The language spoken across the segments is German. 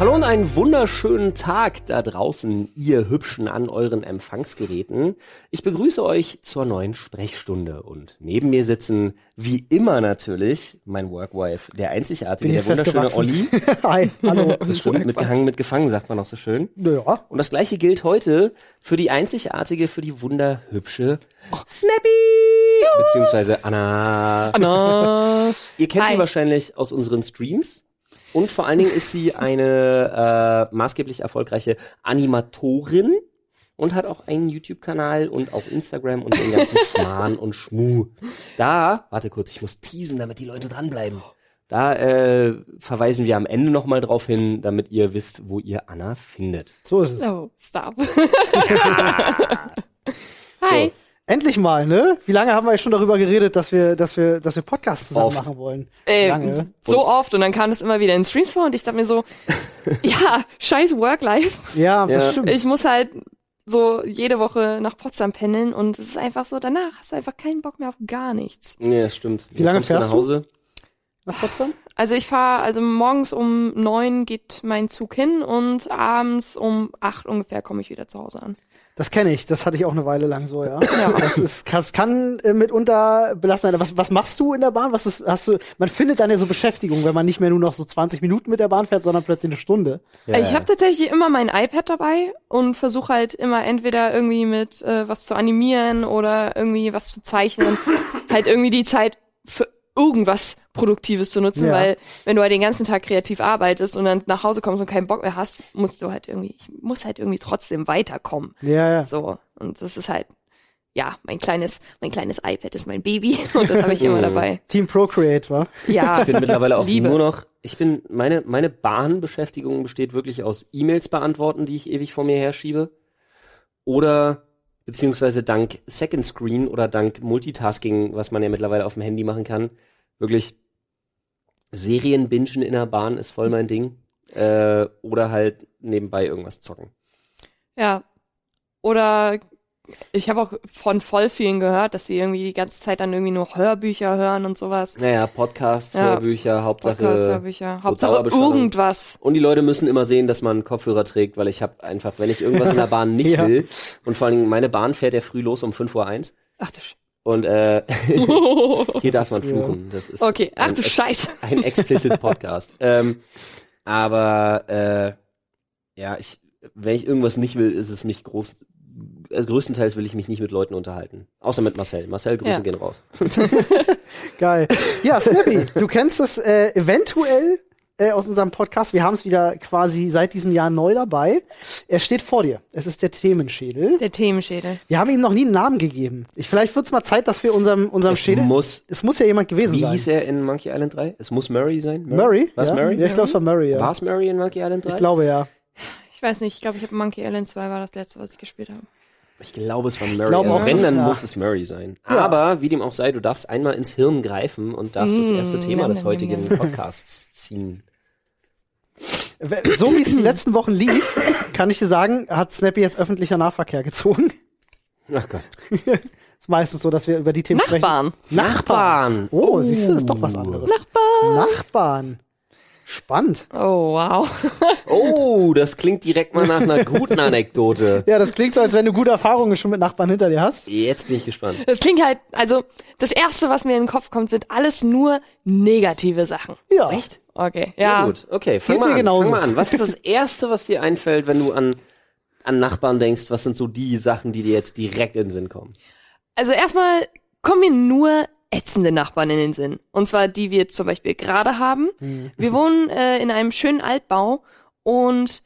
Hallo und einen wunderschönen Tag da draußen, ihr Hübschen an euren Empfangsgeräten. Ich begrüße euch zur neuen Sprechstunde und neben mir sitzen, wie immer natürlich, mein Workwife, der einzigartige, der wunderschöne. Olli. Hi, hallo. Das stimmt, mitgehangen, mitgefangen, sagt man auch so schön. Ja. Und das gleiche gilt heute für die einzigartige, für die wunderhübsche Snappy! Beziehungsweise Anna. Anna. Ihr kennt sie Hi. wahrscheinlich aus unseren Streams. Und vor allen Dingen ist sie eine äh, maßgeblich erfolgreiche Animatorin und hat auch einen YouTube-Kanal und auch Instagram und den ganzen Schmarrn und Schmu. Da, warte kurz, ich muss teasen, damit die Leute dranbleiben. Da äh, verweisen wir am Ende nochmal drauf hin, damit ihr wisst, wo ihr Anna findet. So ist es. Oh, stop. Hi. Endlich mal, ne? Wie lange haben wir schon darüber geredet, dass wir, dass wir, dass wir Podcasts zusammen Oft. machen wollen? Ey, Lange. so oft und dann kam es immer wieder in Streams vor und ich dachte mir so, ja, scheiß Work-Life. Ja, das Ja. stimmt. Ich muss halt so jede Woche nach Potsdam pendeln und es ist einfach so, danach hast du einfach keinen Bock mehr auf gar nichts. Ja, das stimmt. Wie lange kommst du fährst nach du? Nach Potsdam? Also ich fahre, also morgens um neun geht mein Zug hin und abends um acht ungefähr komme ich wieder zu Hause an. Das kenne ich. Das hatte ich auch eine Weile lang so, ja. Das ist, das kann äh, mitunter belastend sein. Was, was machst du in der Bahn? Was ist, hast du, man findet dann ja so Beschäftigung, wenn man nicht mehr nur noch so 20 Minuten mit der Bahn fährt, sondern plötzlich eine Stunde. Ja, ich habe tatsächlich immer mein iPad dabei und versuche halt immer entweder irgendwie mit äh, was zu animieren oder irgendwie was zu zeichnen, halt irgendwie die Zeit für irgendwas Produktives zu nutzen, Ja. weil wenn du halt den ganzen Tag kreativ arbeitest und dann nach Hause kommst und keinen Bock mehr hast, musst du halt irgendwie, ich muss halt irgendwie trotzdem weiterkommen. Ja, ja. So und das ist halt ja, mein kleines, mein kleines iPad ist mein Baby und das habe ich immer Mhm. dabei. Team Procreate, wa? Ja, Ich bin mittlerweile auch Liebe. nur noch, ich bin, meine, meine Bahnbeschäftigung besteht wirklich aus E-Mails beantworten, die ich ewig vor mir herschiebe. Oder, beziehungsweise dank Second Screen oder dank Multitasking, was man ja mittlerweile auf dem Handy machen kann, wirklich Serien bingen in der Bahn ist voll mein Ding. Äh, oder halt nebenbei irgendwas zocken. Ja. Oder ich habe auch von voll vielen gehört, dass sie irgendwie die ganze Zeit dann irgendwie nur Hörbücher hören und sowas. Naja, Podcasts, Ja. Hörbücher, Hauptsache. Podcasts, Hörbücher. so Hauptsache Dauerbeschallung. irgendwas. Und die Leute müssen immer sehen, dass man Kopfhörer trägt, weil ich habe einfach, wenn ich irgendwas in der Bahn nicht Ja. will, und vor allen Dingen meine Bahn fährt ja früh los um 5.01 Uhr Ach du Sch und äh, hier darf man fluchen. Das ist Okay, ach ein du ex- Scheiße. Ein explicit Podcast. ähm, aber äh, ja, ich, wenn ich irgendwas nicht will, ist es mich groß. Also größtenteils will ich mich nicht mit Leuten unterhalten. Außer mit Marcel. Marcel, Grüße Ja. gehen raus. Geil. Ja, Snappy, du kennst das äh, eventuell äh, aus unserem Podcast. Wir haben es wieder quasi seit diesem Jahr neu dabei. Er steht vor dir. Es ist der Themenschädel. Der Themenschädel. Wir haben ihm noch nie einen Namen gegeben. Ich, vielleicht wird es mal Zeit, dass wir unserem, unserem Es Schädel. muss. es muss ja jemand gewesen Wie sein. hieß er in Monkey Island 3? Es muss Murray sein? Murray? Was ja? Murray? Ja, ich glaube, es war Murray, ja. War es Murray in Monkey Island 3? Ich glaube, ja. Ich weiß nicht, ich glaube, ich habe Monkey Island 2 war das letzte, was ich gespielt habe. Ich glaube, es war Murray. glaube Also auch, wenn, dann ja. muss es Murray sein. Ja. Aber wie dem auch sei, du darfst einmal ins Hirn greifen und darfst das Mm, erste Thema njam, des heutigen. Podcasts ziehen. So wie es die letzten Wochen lief, kann ich dir sagen, hat Snappy jetzt öffentlicher Nahverkehr gezogen. Ach Gott. ist meistens so, dass wir über die Themen sprechen. Nachbarn. Nachbarn. Oh, siehst du, das ist doch was anderes. Nachbarn. Nachbarn. Spannend. Oh, wow. Oh, das klingt direkt mal nach einer guten Anekdote. Ja, das klingt so, als wenn du gute Erfahrungen schon mit Nachbarn hinter dir hast. Jetzt bin ich gespannt. Das klingt halt, also, das erste, was mir in den Kopf kommt, sind alles nur negative Sachen. Ja. Echt? Okay, Ja. ja. gut, okay, fang Geht mal an. genauso. Fang mal an. Was ist das Erste, was dir einfällt, wenn du an, an Nachbarn denkst? Was sind so die Sachen, die dir jetzt direkt in den Sinn kommen? Also erstmal kommen mir nur ätzende Nachbarn in den Sinn. Und zwar die wir zum Beispiel gerade haben. Wir wohnen äh, in einem schönen Altbau und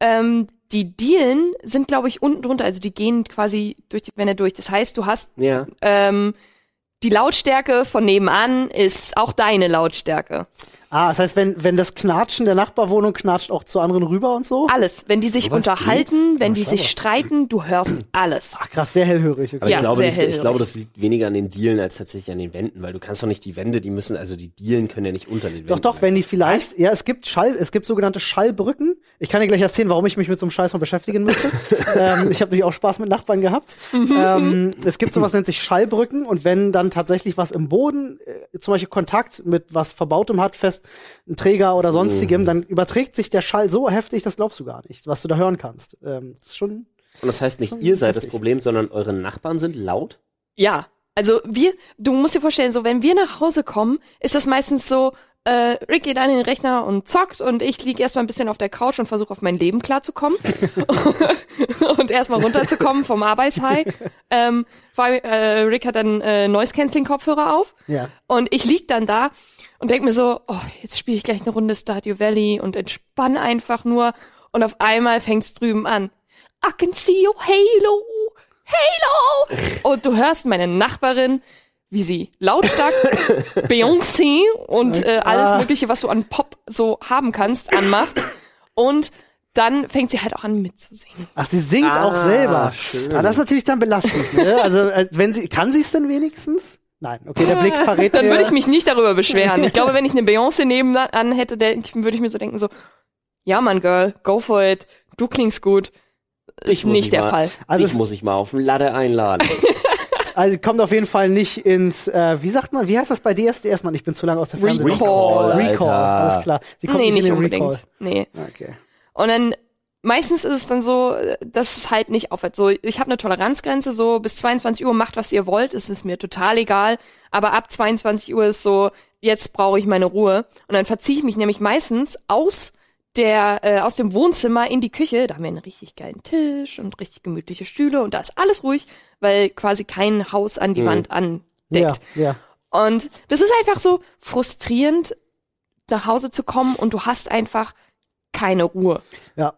ähm, die Dielen sind, glaube ich, unten drunter. Also die gehen quasi durch die Wände durch. Das heißt, du hast Ja. ähm, die Lautstärke von nebenan ist auch deine Lautstärke. Ah, das heißt, wenn, wenn das Knatschen der Nachbarwohnung knatscht auch zu anderen rüber und so? Alles. Wenn die sich Sowas unterhalten, geht? wenn Ja, die sich streiten, du hörst alles. Ach krass, sehr hellhörig. Aber Okay. Ja, ich, glaube, sehr das, ich glaube, das liegt weniger an den Dielen als tatsächlich an den Wänden, weil du kannst doch nicht die Wände, die müssen, also die Dielen können ja nicht unter den Wänden. Doch, doch, wenn die vielleicht, ja, es gibt Schall, es gibt sogenannte Schallbrücken. Ich kann dir gleich erzählen, warum ich mich mit so einem Scheiß mal beschäftigen müsste. ähm, ich habe natürlich auch Spaß mit Nachbarn gehabt. ähm, es gibt sowas, nennt sich Schallbrücken und wenn dann tatsächlich was im Boden, äh, zum Beispiel Kontakt mit was Verbautem hat, fest einen Träger oder sonstigem, dann überträgt sich der Schall so heftig, das glaubst du gar nicht, was du da hören kannst. Ähm, das ist schon. Und das heißt nicht, ihr seid das Problem, sondern eure Nachbarn sind laut? Ja. Also wir, du musst dir vorstellen, so wenn wir nach Hause kommen, ist das meistens so, äh, Rick geht an den Rechner und zockt und ich liege erstmal ein bisschen auf der Couch und versuche auf mein Leben klarzukommen und erstmal runterzukommen vom Arbeitshigh. Ähm, weil äh, Rick hat dann äh, Noise Cancelling Kopfhörer auf Ja. und ich lieg dann da und denk mir so, oh, jetzt spiele ich gleich eine Runde Stardew Valley und entspann einfach nur und auf einmal fängt's drüben an. I can see you, Halo, Halo. Und du hörst meine Nachbarin, wie sie lautstark Beyoncé und äh, alles Ah. mögliche, was du an Pop so haben kannst, anmacht. Und dann fängt sie halt auch an mitzusingen. Ach, sie singt Ah, auch selber. schön. Ah, das ist natürlich dann belastend. Ne? Also äh, wenn sie, kann sie es denn wenigstens? Nein. Okay, der Blick verrät Dann würde ich mich nicht darüber beschweren. Ich glaube, wenn ich eine Beyoncé nebenan hätte, würde ich mir so denken so, ja Mann, Girl, go for it. Du klingst gut. Ist Ich nicht dich der mal- Fall. Also ich muss ich mal auf den Latte einladen. Also sie kommt auf jeden Fall nicht ins, äh, wie sagt man, wie heißt das bei DSDS, Mann? Ich bin zu lange aus der Fernseh. Recall. Recall, Alter. alles klar. Sie kommt Nee, nicht nicht in den unbedingt. Recall. Nee. Okay. Und dann meistens ist es dann so, dass es halt nicht aufhört. So, ich habe eine Toleranzgrenze, so bis 22 Uhr macht, was ihr wollt, es ist mir total egal. Aber ab 22 Uhr ist so, jetzt brauche ich meine Ruhe. Und dann verziehe ich mich nämlich meistens aus der äh, aus dem Wohnzimmer in die Küche. Da haben wir einen richtig geilen Tisch und richtig gemütliche Stühle und da ist alles ruhig, weil quasi kein Haus an die Mhm. Wand andeckt. Ja, ja. Und das ist einfach so frustrierend, nach Hause zu kommen und du hast einfach keine Ruhe. Ja,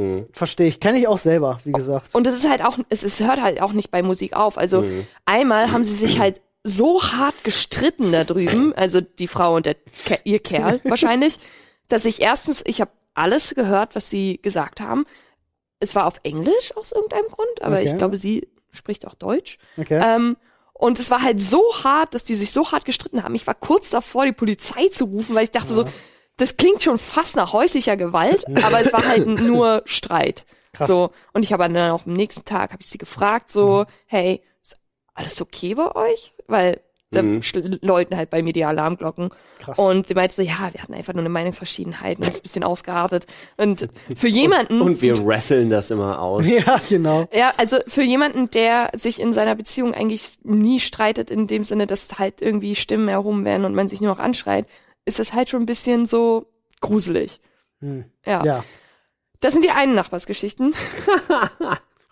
Mhm. verstehe ich. Kenne ich auch selber, wie gesagt. Und es ist halt auch, es ist, hört halt auch nicht bei Musik auf. Also Mhm. einmal haben sie sich halt so hart gestritten da drüben, also die Frau und der, ihr Kerl wahrscheinlich, dass ich erstens, ich habe alles gehört, was sie gesagt haben. Es war auf Englisch aus irgendeinem Grund, aber Okay. ich glaube, sie spricht auch Deutsch. Okay. Ähm, und es war halt so hart, dass die sich so hart gestritten haben. Ich war kurz davor, die Polizei zu rufen, weil ich dachte so, das klingt schon fast nach häuslicher Gewalt, aber es war halt nur Streit. Krass. So und ich habe dann auch am nächsten Tag habe ich sie gefragt so, hey, ist alles okay bei euch? Weil da Mhm. läuten halt bei mir die Alarmglocken. Krass. Und sie meinte so, ja, wir hatten einfach nur eine Meinungsverschiedenheit und das ist ein bisschen ausgeartet. Und für jemanden, Und wir wresteln das immer aus. ja, genau. ja, also für jemanden, der sich in seiner Beziehung eigentlich nie streitet, in dem Sinne, dass halt irgendwie Stimmen erhoben werden und man sich nur noch anschreit, ist das halt schon ein bisschen so gruselig. Hm. Ja. Ja. Das sind die einen Nachbarsgeschichten.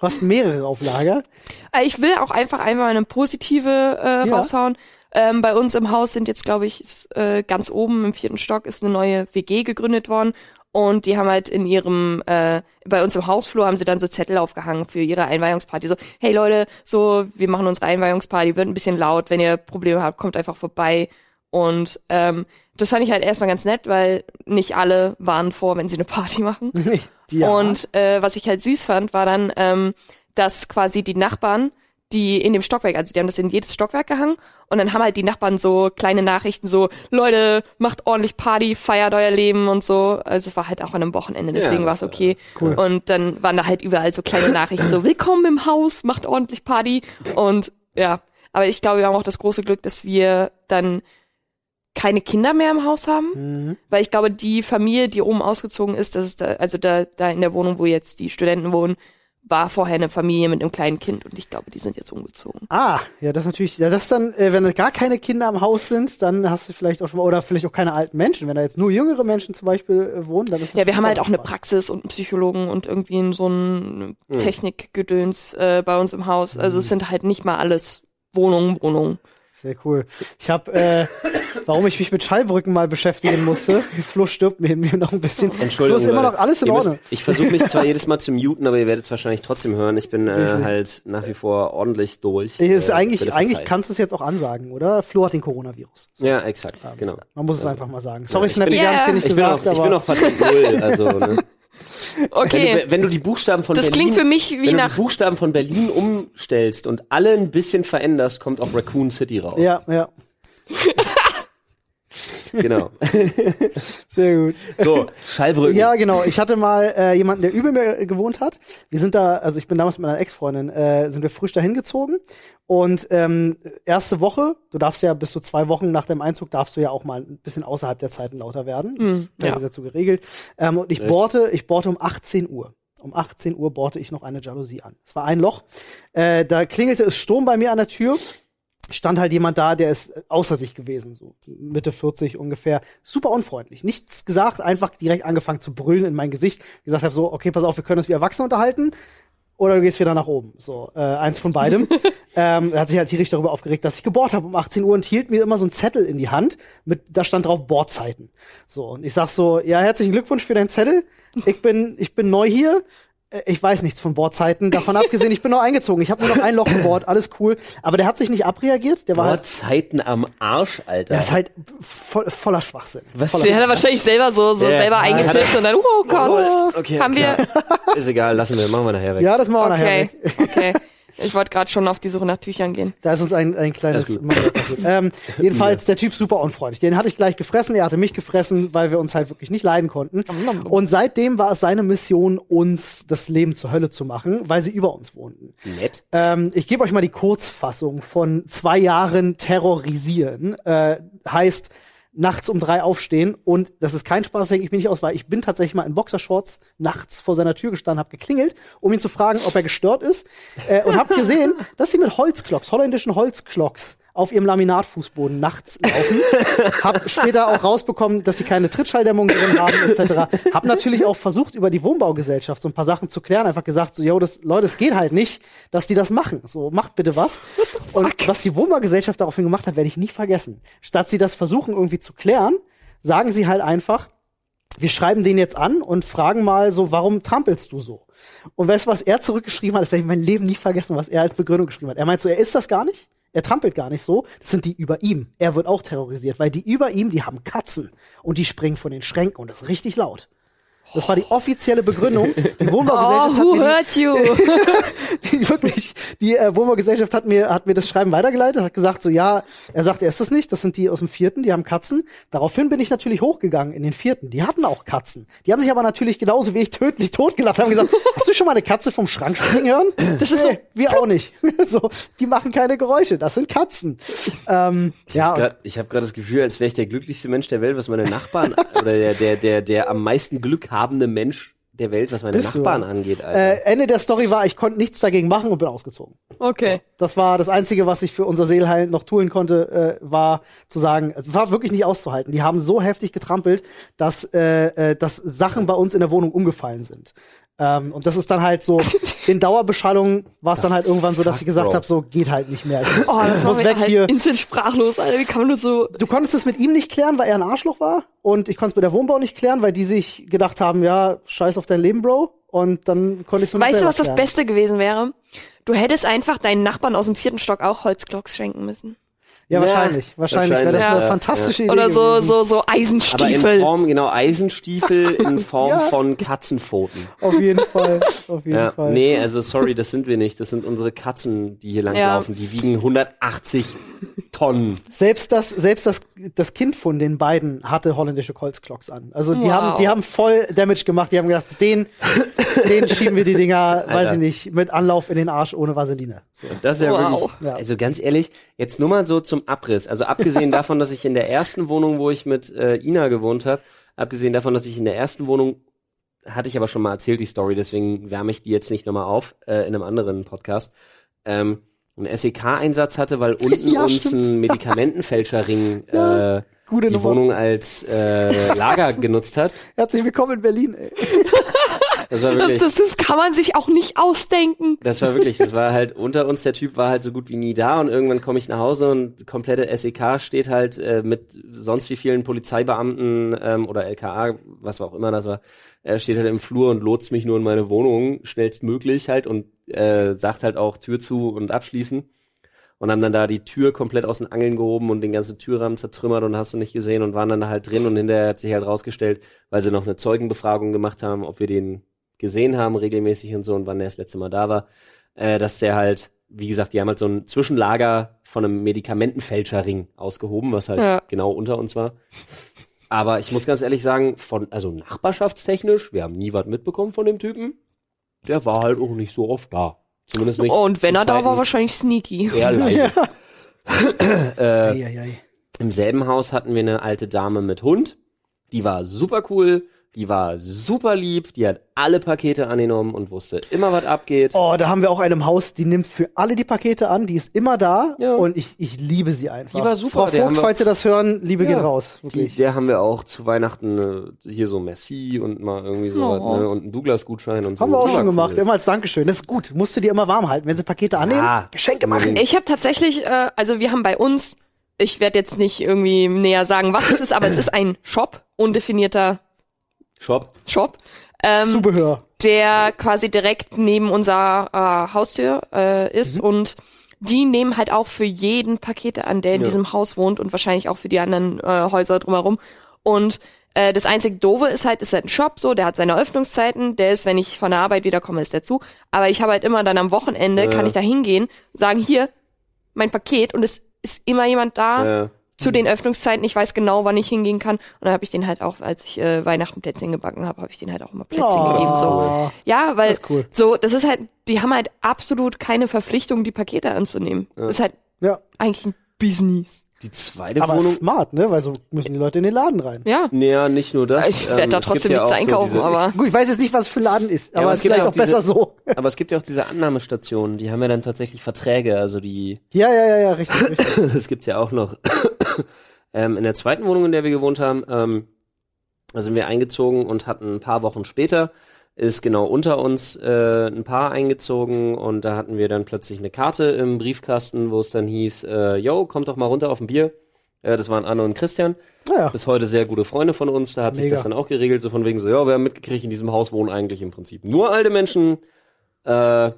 Du hast mehrere auf Lager. Äh, Ich will auch einfach einmal eine positive äh, Ja. raushauen. Ähm, bei uns im Haus sind jetzt, glaube ich, ist, äh, ganz oben im vierten Stock ist eine neue WG gegründet worden. Und die haben halt in ihrem, äh, bei uns im Hausflur haben sie dann so Zettel aufgehangen für ihre Einweihungsparty. So, hey Leute, so, wir machen unsere Einweihungsparty, wird ein bisschen laut, wenn ihr Probleme habt, kommt einfach vorbei. Und ähm, das fand ich halt erstmal ganz nett, weil nicht alle waren vor, wenn sie eine Party machen. ja. Und äh, was ich halt süß fand, war dann, ähm, dass quasi die Nachbarn, die in dem Stockwerk, also die haben das in jedes Stockwerk gehangen und dann haben halt die Nachbarn so kleine Nachrichten so, Leute, macht ordentlich Party, feiert euer Leben und so. Also es war halt auch an einem Wochenende, deswegen Ja, war es okay. cool. Und dann waren da halt überall so kleine Nachrichten so, willkommen im Haus, macht ordentlich Party und ja. Aber ich glaube, wir haben auch das große Glück, dass wir dann keine Kinder mehr im Haus haben. Mhm. Weil ich glaube, die Familie, die oben ausgezogen ist, das ist da, also da, da in der Wohnung, wo jetzt die Studenten wohnen, war vorher eine Familie mit einem kleinen Kind und ich glaube, die sind jetzt umgezogen. Ah, ja, das ist natürlich, ja, das dann, äh, wenn gar keine Kinder im Haus sind, dann hast du vielleicht auch schon mal, oder vielleicht auch keine alten Menschen. Wenn da jetzt nur jüngere Menschen zum Beispiel äh, wohnen, dann ist das Ja, wir haben halt auch eine. Praxis und einen Psychologen und irgendwie in so ein Hm. Technikgedöns äh, bei uns im Haus. Also es sind halt nicht mal alles Wohnungen, Wohnungen. Sehr cool. Ich habe, äh, warum ich mich mit Schallbrücken mal beschäftigen musste. Flo stirbt mir noch ein bisschen. Entschuldigung. Flo ist immer noch alles in Ihr müsst- Ordnung. Ich versuche mich zwar jedes Mal zu muten, aber ihr werdet es wahrscheinlich trotzdem hören. Ich bin äh, halt nach wie vor ordentlich durch. Ich, ist Äh, eigentlich, eigentlich kannst du es jetzt auch ansagen, oder? Flo hat den Coronavirus. Ja, exakt, genau. Man muss es einfach mal sagen. Sorry, ich Snappy, bin- wir haben es dir nicht Ich bin, gesagt, auch, ich aber bin auch Patient Null, also ne? Okay, wenn, du, wenn du die Buchstaben von das Berlin klingt für mich wie wenn du nach die Buchstaben von Berlin umstellst und alle ein bisschen veränderst, kommt auch Raccoon City raus. ja, ja. Genau. Sehr gut. So, Schallbrücken. Ja, genau. Ich hatte mal äh, jemanden, der über mir gewohnt hat. Wir sind da, also ich bin damals mit meiner Ex-Freundin, äh, sind wir frisch dahin gezogen. Und ähm, erste Woche, du darfst ja bis zu zwei Wochen nach dem Einzug darfst du ja auch mal ein bisschen außerhalb der Zeiten lauter werden. Das ist ja. dazu geregelt. Ähm, und ich Echt? bohrte, ich bohrte um 18 Uhr. Um 18 Uhr bohrte ich noch eine Jalousie an. Es war ein Loch. Äh, da klingelte es Sturm bei mir an der Tür stand halt jemand da, der ist außer sich gewesen, so Mitte 40 ungefähr. Super unfreundlich. Nichts gesagt, einfach direkt angefangen zu brüllen in mein Gesicht. Gesagt habe so, okay, pass auf, wir können uns wie Erwachsene unterhalten. Oder du gehst wieder nach oben. So, äh, eins von beidem. ähm, er hat sich halt tierisch darüber aufgeregt, dass ich gebohrt habe um 18 Uhr und hielt mir immer so einen Zettel in die Hand. Mit, da stand drauf Bohrzeiten. So, und ich sag so, ja, herzlichen Glückwunsch für deinen Zettel. Ich bin, ich bin neu hier. Äh, Ich weiß nichts von Bohrzeiten. Davon abgesehen, ich bin noch eingezogen. Ich habe nur noch ein Loch gebohrt, alles cool. Aber der hat sich nicht abreagiert. Der war halt, Zeiten am Arsch, Alter. der ist halt voll, voller Schwachsinn. Was voller Den hat er wahrscheinlich selber so, so Ja, selber eingetippt und dann, oh Gott, Okay, haben wir, Ist egal, lassen wir, machen wir nachher weg. Ja, das machen wir nachher okay, weg. okay. Ich wollte gerade schon auf die Suche nach Tüchern gehen. Da ist uns ein, ein kleines ähm, Jedenfalls, der Typ super unfreundlich. Den hatte ich gleich gefressen, er hatte mich gefressen, weil wir uns halt wirklich nicht leiden konnten. Und seitdem war es seine Mission, uns das Leben zur Hölle zu machen, weil sie über uns wohnten. Nett. Ähm, ich gebe euch mal die Kurzfassung von zwei Jahren terrorisieren. Äh, heißt, nachts um drei aufstehen und das ist kein Spaß, denke ich mir nicht aus, weil ich bin tatsächlich mal in Boxershorts nachts vor seiner Tür gestanden, habe geklingelt, um ihn zu fragen, ob er gestört ist äh, und habe gesehen, dass sie mit Holzklocks, holländischen Holzklocks auf ihrem Laminatfußboden nachts laufen. hab später auch rausbekommen, dass sie keine Trittschalldämmung drin haben, etc. Hab natürlich auch versucht, über die Wohnbaugesellschaft so ein paar Sachen zu klären. Einfach gesagt, so, yo, das, Leute, es geht halt nicht, dass die das machen. So, macht bitte was. Und was die Wohnbaugesellschaft daraufhin gemacht hat, werde ich nie vergessen. Statt sie das versuchen irgendwie zu klären, sagen sie halt einfach, wir schreiben den jetzt an und fragen mal so, warum trampelst du so? Und weißt du, was er zurückgeschrieben hat? Das werde ich mein Leben nie vergessen, was er als Begründung geschrieben hat. Er meint so, er ist das gar nicht. Er trampelt gar nicht so. Das sind die über ihm. Er wird auch terrorisiert, weil die über ihm, die haben Katzen und die springen von den Schränken und das ist richtig laut. Das war die offizielle Begründung. Die Oh, Wohnbaugesellschaft hat who mir die, hurt you? die, wirklich, die äh, Wohnbaugesellschaft hat mir, hat mir das Schreiben weitergeleitet, hat gesagt, so ja, er sagt, er ist das nicht, das sind die aus dem vierten, die haben Katzen. Daraufhin bin ich natürlich hochgegangen in den vierten, die hatten auch Katzen. Die haben sich aber natürlich genauso wie ich tödlich totgelacht, haben gesagt, hast du schon mal eine Katze vom Schrank springen hören? Das ist so- wir auch nicht. so, die machen keine Geräusche, das sind Katzen. Ähm, ja, und Grad, ich habe gerade das Gefühl, als wäre ich der glücklichste Mensch der Welt, was meine Nachbarn oder der, der, der, der am meisten Glück habende Mensch der Welt, was meine Bist du, Nachbarn ja. angeht, Alter. äh, Ende der Story war, ich konnte nichts dagegen machen und bin ausgezogen. Okay. Das war das Einzige, was ich für unser Seelheil noch tun konnte, äh, war zu sagen, es war wirklich nicht auszuhalten. Die haben so heftig getrampelt, dass, äh, äh, dass Sachen bei uns in der Wohnung umgefallen sind. Ähm, und das ist dann halt so, in Dauerbeschallung war es dann halt irgendwann so, dass ich gesagt habe, so geht halt nicht mehr. Ich Oh, das war muss weg halt hier. instant sprachlos, Alter. Wie kann man nur so, Du konntest es mit ihm nicht klären, weil er ein Arschloch war. Und ich konnte es mit der Wohnbau nicht klären, weil die sich gedacht haben, ja, scheiß auf dein Leben, Bro. Und dann konnte ich noch weißt du, was das klären. Beste gewesen wäre? Du hättest einfach deinen Nachbarn aus dem vierten Stock auch Holzklocks schenken müssen. Ja, Ja, wahrscheinlich. Wahrscheinlich wäre das wahrscheinlich, eine ja, fantastische Idee Oder so, gewesen. so, so Aber in Eisenstiefel. Form, genau, Eisenstiefel in Form Ja. von Katzenpfoten. Auf jeden Fall. Auf jeden Ja, Fall. nee, also sorry, das sind wir nicht. Das sind unsere Katzen, die hier langlaufen. Die wiegen 180 Tonnen. Selbst das, selbst das, das Kind von den beiden hatte holländische Holzklocks an. Also die Wow. haben, die haben voll Damage gemacht. Die haben gedacht, den, den schieben wir die Dinger, weiß Alter. ich nicht, mit Anlauf in den Arsch ohne Vaseline. So. Das ist ja Wow. wirklich, Ja. also ganz ehrlich, jetzt nur mal so zum Abriss. Also abgesehen davon, dass ich in der ersten Wohnung, wo ich mit äh, Ina gewohnt habe, abgesehen davon, dass ich in der ersten Wohnung, hatte ich aber schon mal erzählt, die Story, deswegen wärme ich die jetzt nicht nochmal auf, äh, in einem anderen Podcast, ähm, einen SEK-Einsatz hatte, weil unten Ja, uns stimmt. ein Medikamentenfälscherring Ja, äh, die Nummer. Wohnung als äh, Lager genutzt hat. Herzlich willkommen in Berlin, ey. Das war Das, wirklich. das, das kann man sich auch nicht ausdenken. Das war wirklich, das war halt unter uns, der Typ war halt so gut wie nie da und irgendwann komme ich nach Hause und komplette SEK steht halt äh, mit sonst wie vielen Polizeibeamten ähm, oder LKA, was auch immer das war, äh, steht halt im Flur und lotst mich nur in meine Wohnung schnellstmöglich halt und äh, sagt halt auch Tür zu und abschließen. Und haben dann da die Tür komplett aus den Angeln gehoben und den ganzen Türrahmen zertrümmert und hast du nicht gesehen und waren dann da halt drin und hinterher hat sich halt rausgestellt, weil sie noch eine Zeugenbefragung gemacht haben, ob wir den gesehen haben regelmäßig und so und wann er das letzte Mal da war, äh, dass der halt wie gesagt, die haben halt so ein Zwischenlager von einem Medikamentenfälscherring ausgehoben, was halt Ja. genau unter uns war. Aber ich muss ganz ehrlich sagen, von, also nachbarschaftstechnisch, wir haben nie was mitbekommen von dem Typen. Der war halt auch nicht so oft da. Zumindest nicht. Und wenn er da war, Zeiten wahrscheinlich sneaky. eher leise. Ei, ei, ei. Im selben Haus hatten wir eine alte Dame mit Hund. Die war super cool, die war super lieb, die hat alle Pakete angenommen und wusste immer, was abgeht. Oh, da haben wir auch einen im Haus, die nimmt für alle die Pakete an, die ist immer da Ja. und ich, ich liebe sie einfach. Die war super, Frau Vogt, wir- falls ihr das hören, Liebe Ja. geht raus. Die, Wirklich. der haben wir auch zu Weihnachten äh, hier so Merci und mal irgendwie so Oh. was, ne? und einen Douglas-Gutschein und so. haben wir auch Die schon gemacht, cool. immer als Dankeschön. Das ist gut. Musst du dir immer warm halten. Wenn sie Pakete annehmen, Ja. Geschenke machen. Ich habe tatsächlich, äh, also wir haben bei uns, ich werde jetzt nicht irgendwie näher sagen, was es ist, aber es ist ein Shop, undefinierter Shop. Shop, ähm, Zubehör. der quasi direkt neben unserer äh, Haustür äh, ist und die nehmen halt auch für jeden Pakete an, der in Ja. diesem Haus wohnt und wahrscheinlich auch für die anderen äh, Häuser drumherum. Und äh, das einzig Doofe ist halt, ist halt ein Shop so, der hat seine Öffnungszeiten, der ist, wenn ich von der Arbeit wiederkomme, ist der zu. Aber ich habe halt immer dann am Wochenende, Ja. kann ich da hingehen, sagen, hier, mein Paket und es ist immer jemand da Äh, zu den Öffnungszeiten. Ich weiß genau, wann ich hingehen kann. Und dann habe ich den halt auch, als ich äh, Weihnachten Plätzchen gebacken habe, habe ich den halt auch immer Plätzchen gegeben. So. Oh, Ja, weil Das ist cool. so, das ist halt, die haben halt absolut keine Verpflichtung, die Pakete anzunehmen. Das ist halt ja. eigentlich ein Business. Die zweite Aber Wohnung. smart, ne? Weil so müssen die Leute in den Laden rein. Ja. Naja, nicht nur das. Ich werd ähm, da trotzdem ja nichts auch so einkaufen, diese, aber Gut, ich weiß jetzt nicht, was für ein Laden ist, aber aber es ist vielleicht ja auch auch diese- besser so. Aber es gibt ja auch diese Annahmestationen, die haben ja dann tatsächlich Verträge, also die, Ja, ja, ja, ja, richtig, richtig. das gibt's ja auch noch. ähm, in der zweiten Wohnung, in der wir gewohnt haben, ähm, da sind wir eingezogen und hatten ein paar Wochen später ist genau unter uns äh, ein Paar eingezogen und da hatten wir dann plötzlich eine Karte im Briefkasten, wo es dann hieß, äh, yo, kommt doch mal runter auf ein Bier. Äh, das waren Anne und Christian, Naja, bis heute sehr gute Freunde von uns. Da hat sich Mega. das dann auch geregelt, so von wegen so, ja, wir haben mitgekriegt, in diesem Haus wohnen eigentlich im Prinzip nur alte Menschen. Äh,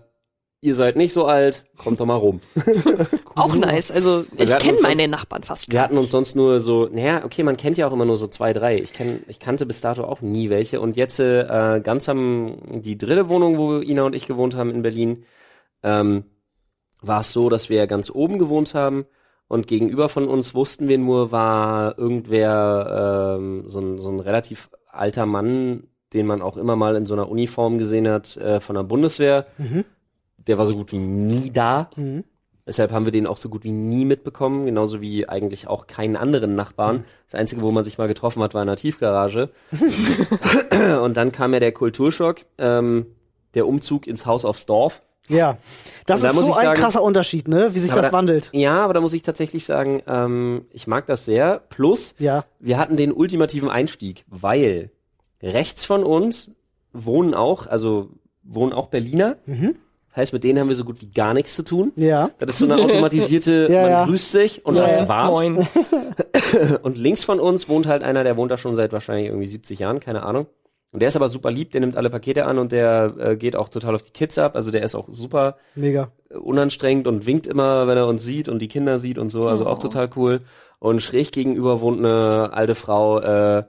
ihr seid nicht so alt, kommt doch mal rum. auch nice. Also wir ich kenne meine sonst- Nachbarn fast. Wir gar hatten uns sonst nur so, naja, okay, man kennt ja auch immer nur so zwei, drei. Ich, kenn, ich kannte bis dato auch nie welche. Und jetzt äh, ganz am, die dritte Wohnung, wo Ina und ich gewohnt haben in Berlin, ähm, war es so, dass wir ja ganz oben gewohnt haben. Und gegenüber von uns wussten wir nur, war irgendwer, ähm, so, ein, so ein relativ alter Mann, den man auch immer mal in so einer Uniform gesehen hat, äh, von der Bundeswehr. Der war so gut wie nie da. Mhm. Deshalb haben wir den auch so gut wie nie mitbekommen, genauso wie eigentlich auch keinen anderen Nachbarn. Das Einzige, wo man sich mal getroffen hat, war in der Tiefgarage. und dann kam ja der Kulturschock, ähm, der Umzug ins Haus aufs Dorf. ja. Das da ist muss so ein sagen- krasser Unterschied, ne? Wie sich das da- wandelt. Ja, aber da muss ich tatsächlich sagen, ähm, ich mag das sehr. Plus, Ja. wir hatten den ultimativen Einstieg, weil rechts von uns wohnen auch, also wohnen auch Berliner. Heißt, mit denen haben wir so gut wie gar nichts zu tun. Ja. Das ist so eine automatisierte, Ja, man ja. grüßt sich und Ja, das ja. war's. Moin. Und links von uns wohnt halt einer, der wohnt da schon seit wahrscheinlich irgendwie 70 Jahren, keine Ahnung. Und der ist aber super lieb, der nimmt alle Pakete an und der äh, geht auch total auf die Kids ab. Also der ist auch super Mega. unanstrengend und winkt immer, wenn er uns sieht und die Kinder sieht und so. Also auch total cool. Und schräg gegenüber wohnt eine alte Frau, äh,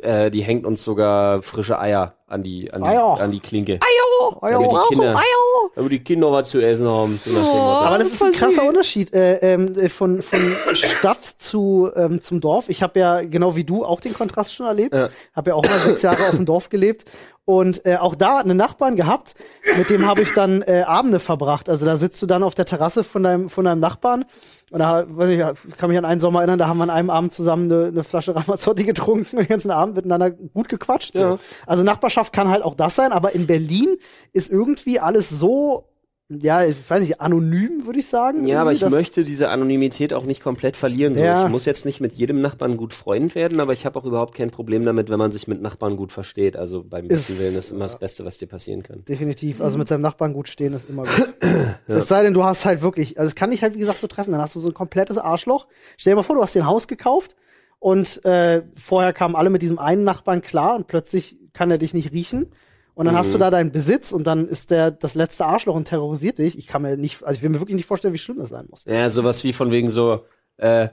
äh, die hängt uns sogar frische Eier an die, an die, an die Klinke. Ayo! Ayo. Damit die Kinder, Ayo! damit die Kinder was zu essen haben. So Motto. Aber das das ist ein krasser süß. Unterschied äh, ähm, äh, von, von Stadt zu ähm, zum Dorf. Ich habe ja genau wie du auch den Kontrast schon erlebt. Ja. Habe ja auch mal sechs Jahre auf dem Dorf gelebt und äh, auch da einen Nachbarn gehabt. Mit dem habe ich dann äh, Abende verbracht. Also da sitzt du dann auf der Terrasse von deinem von deinem Nachbarn und da weiß ich, ich kann mich an einen Sommer erinnern, da haben wir an einem Abend zusammen eine, eine Flasche Ramazzotti getrunken und den ganzen Abend miteinander gut gequatscht. So. Ja. Also Nachbarschaft kann halt auch das sein, aber in Berlin ist irgendwie alles so ja, ich weiß nicht, anonym, würde ich sagen. Ja, aber ich möchte diese Anonymität auch nicht komplett verlieren. So. Ja. Ich muss jetzt nicht mit jedem Nachbarn gut Freund werden, aber ich habe auch überhaupt kein Problem damit, wenn man sich mit Nachbarn gut versteht. Also beim besten Ist- Willen ist immer das Beste, was dir passieren kann. Definitiv. Also mit seinem Nachbarn gut stehen ist immer gut. Es sei denn, du hast halt wirklich, also es kann dich halt, wie gesagt, so treffen. Dann hast du so ein komplettes Arschloch. Stell dir mal vor, du hast dir ein Haus gekauft und äh, vorher kamen alle mit diesem einen Nachbarn klar und plötzlich kann er dich nicht riechen. Und dann hast du da deinen Besitz und dann ist der das letzte Arschloch und terrorisiert dich. Ich kann mir nicht, also ich will mir wirklich nicht vorstellen, wie schlimm das sein muss. Ja, sowas wie von wegen so, äh,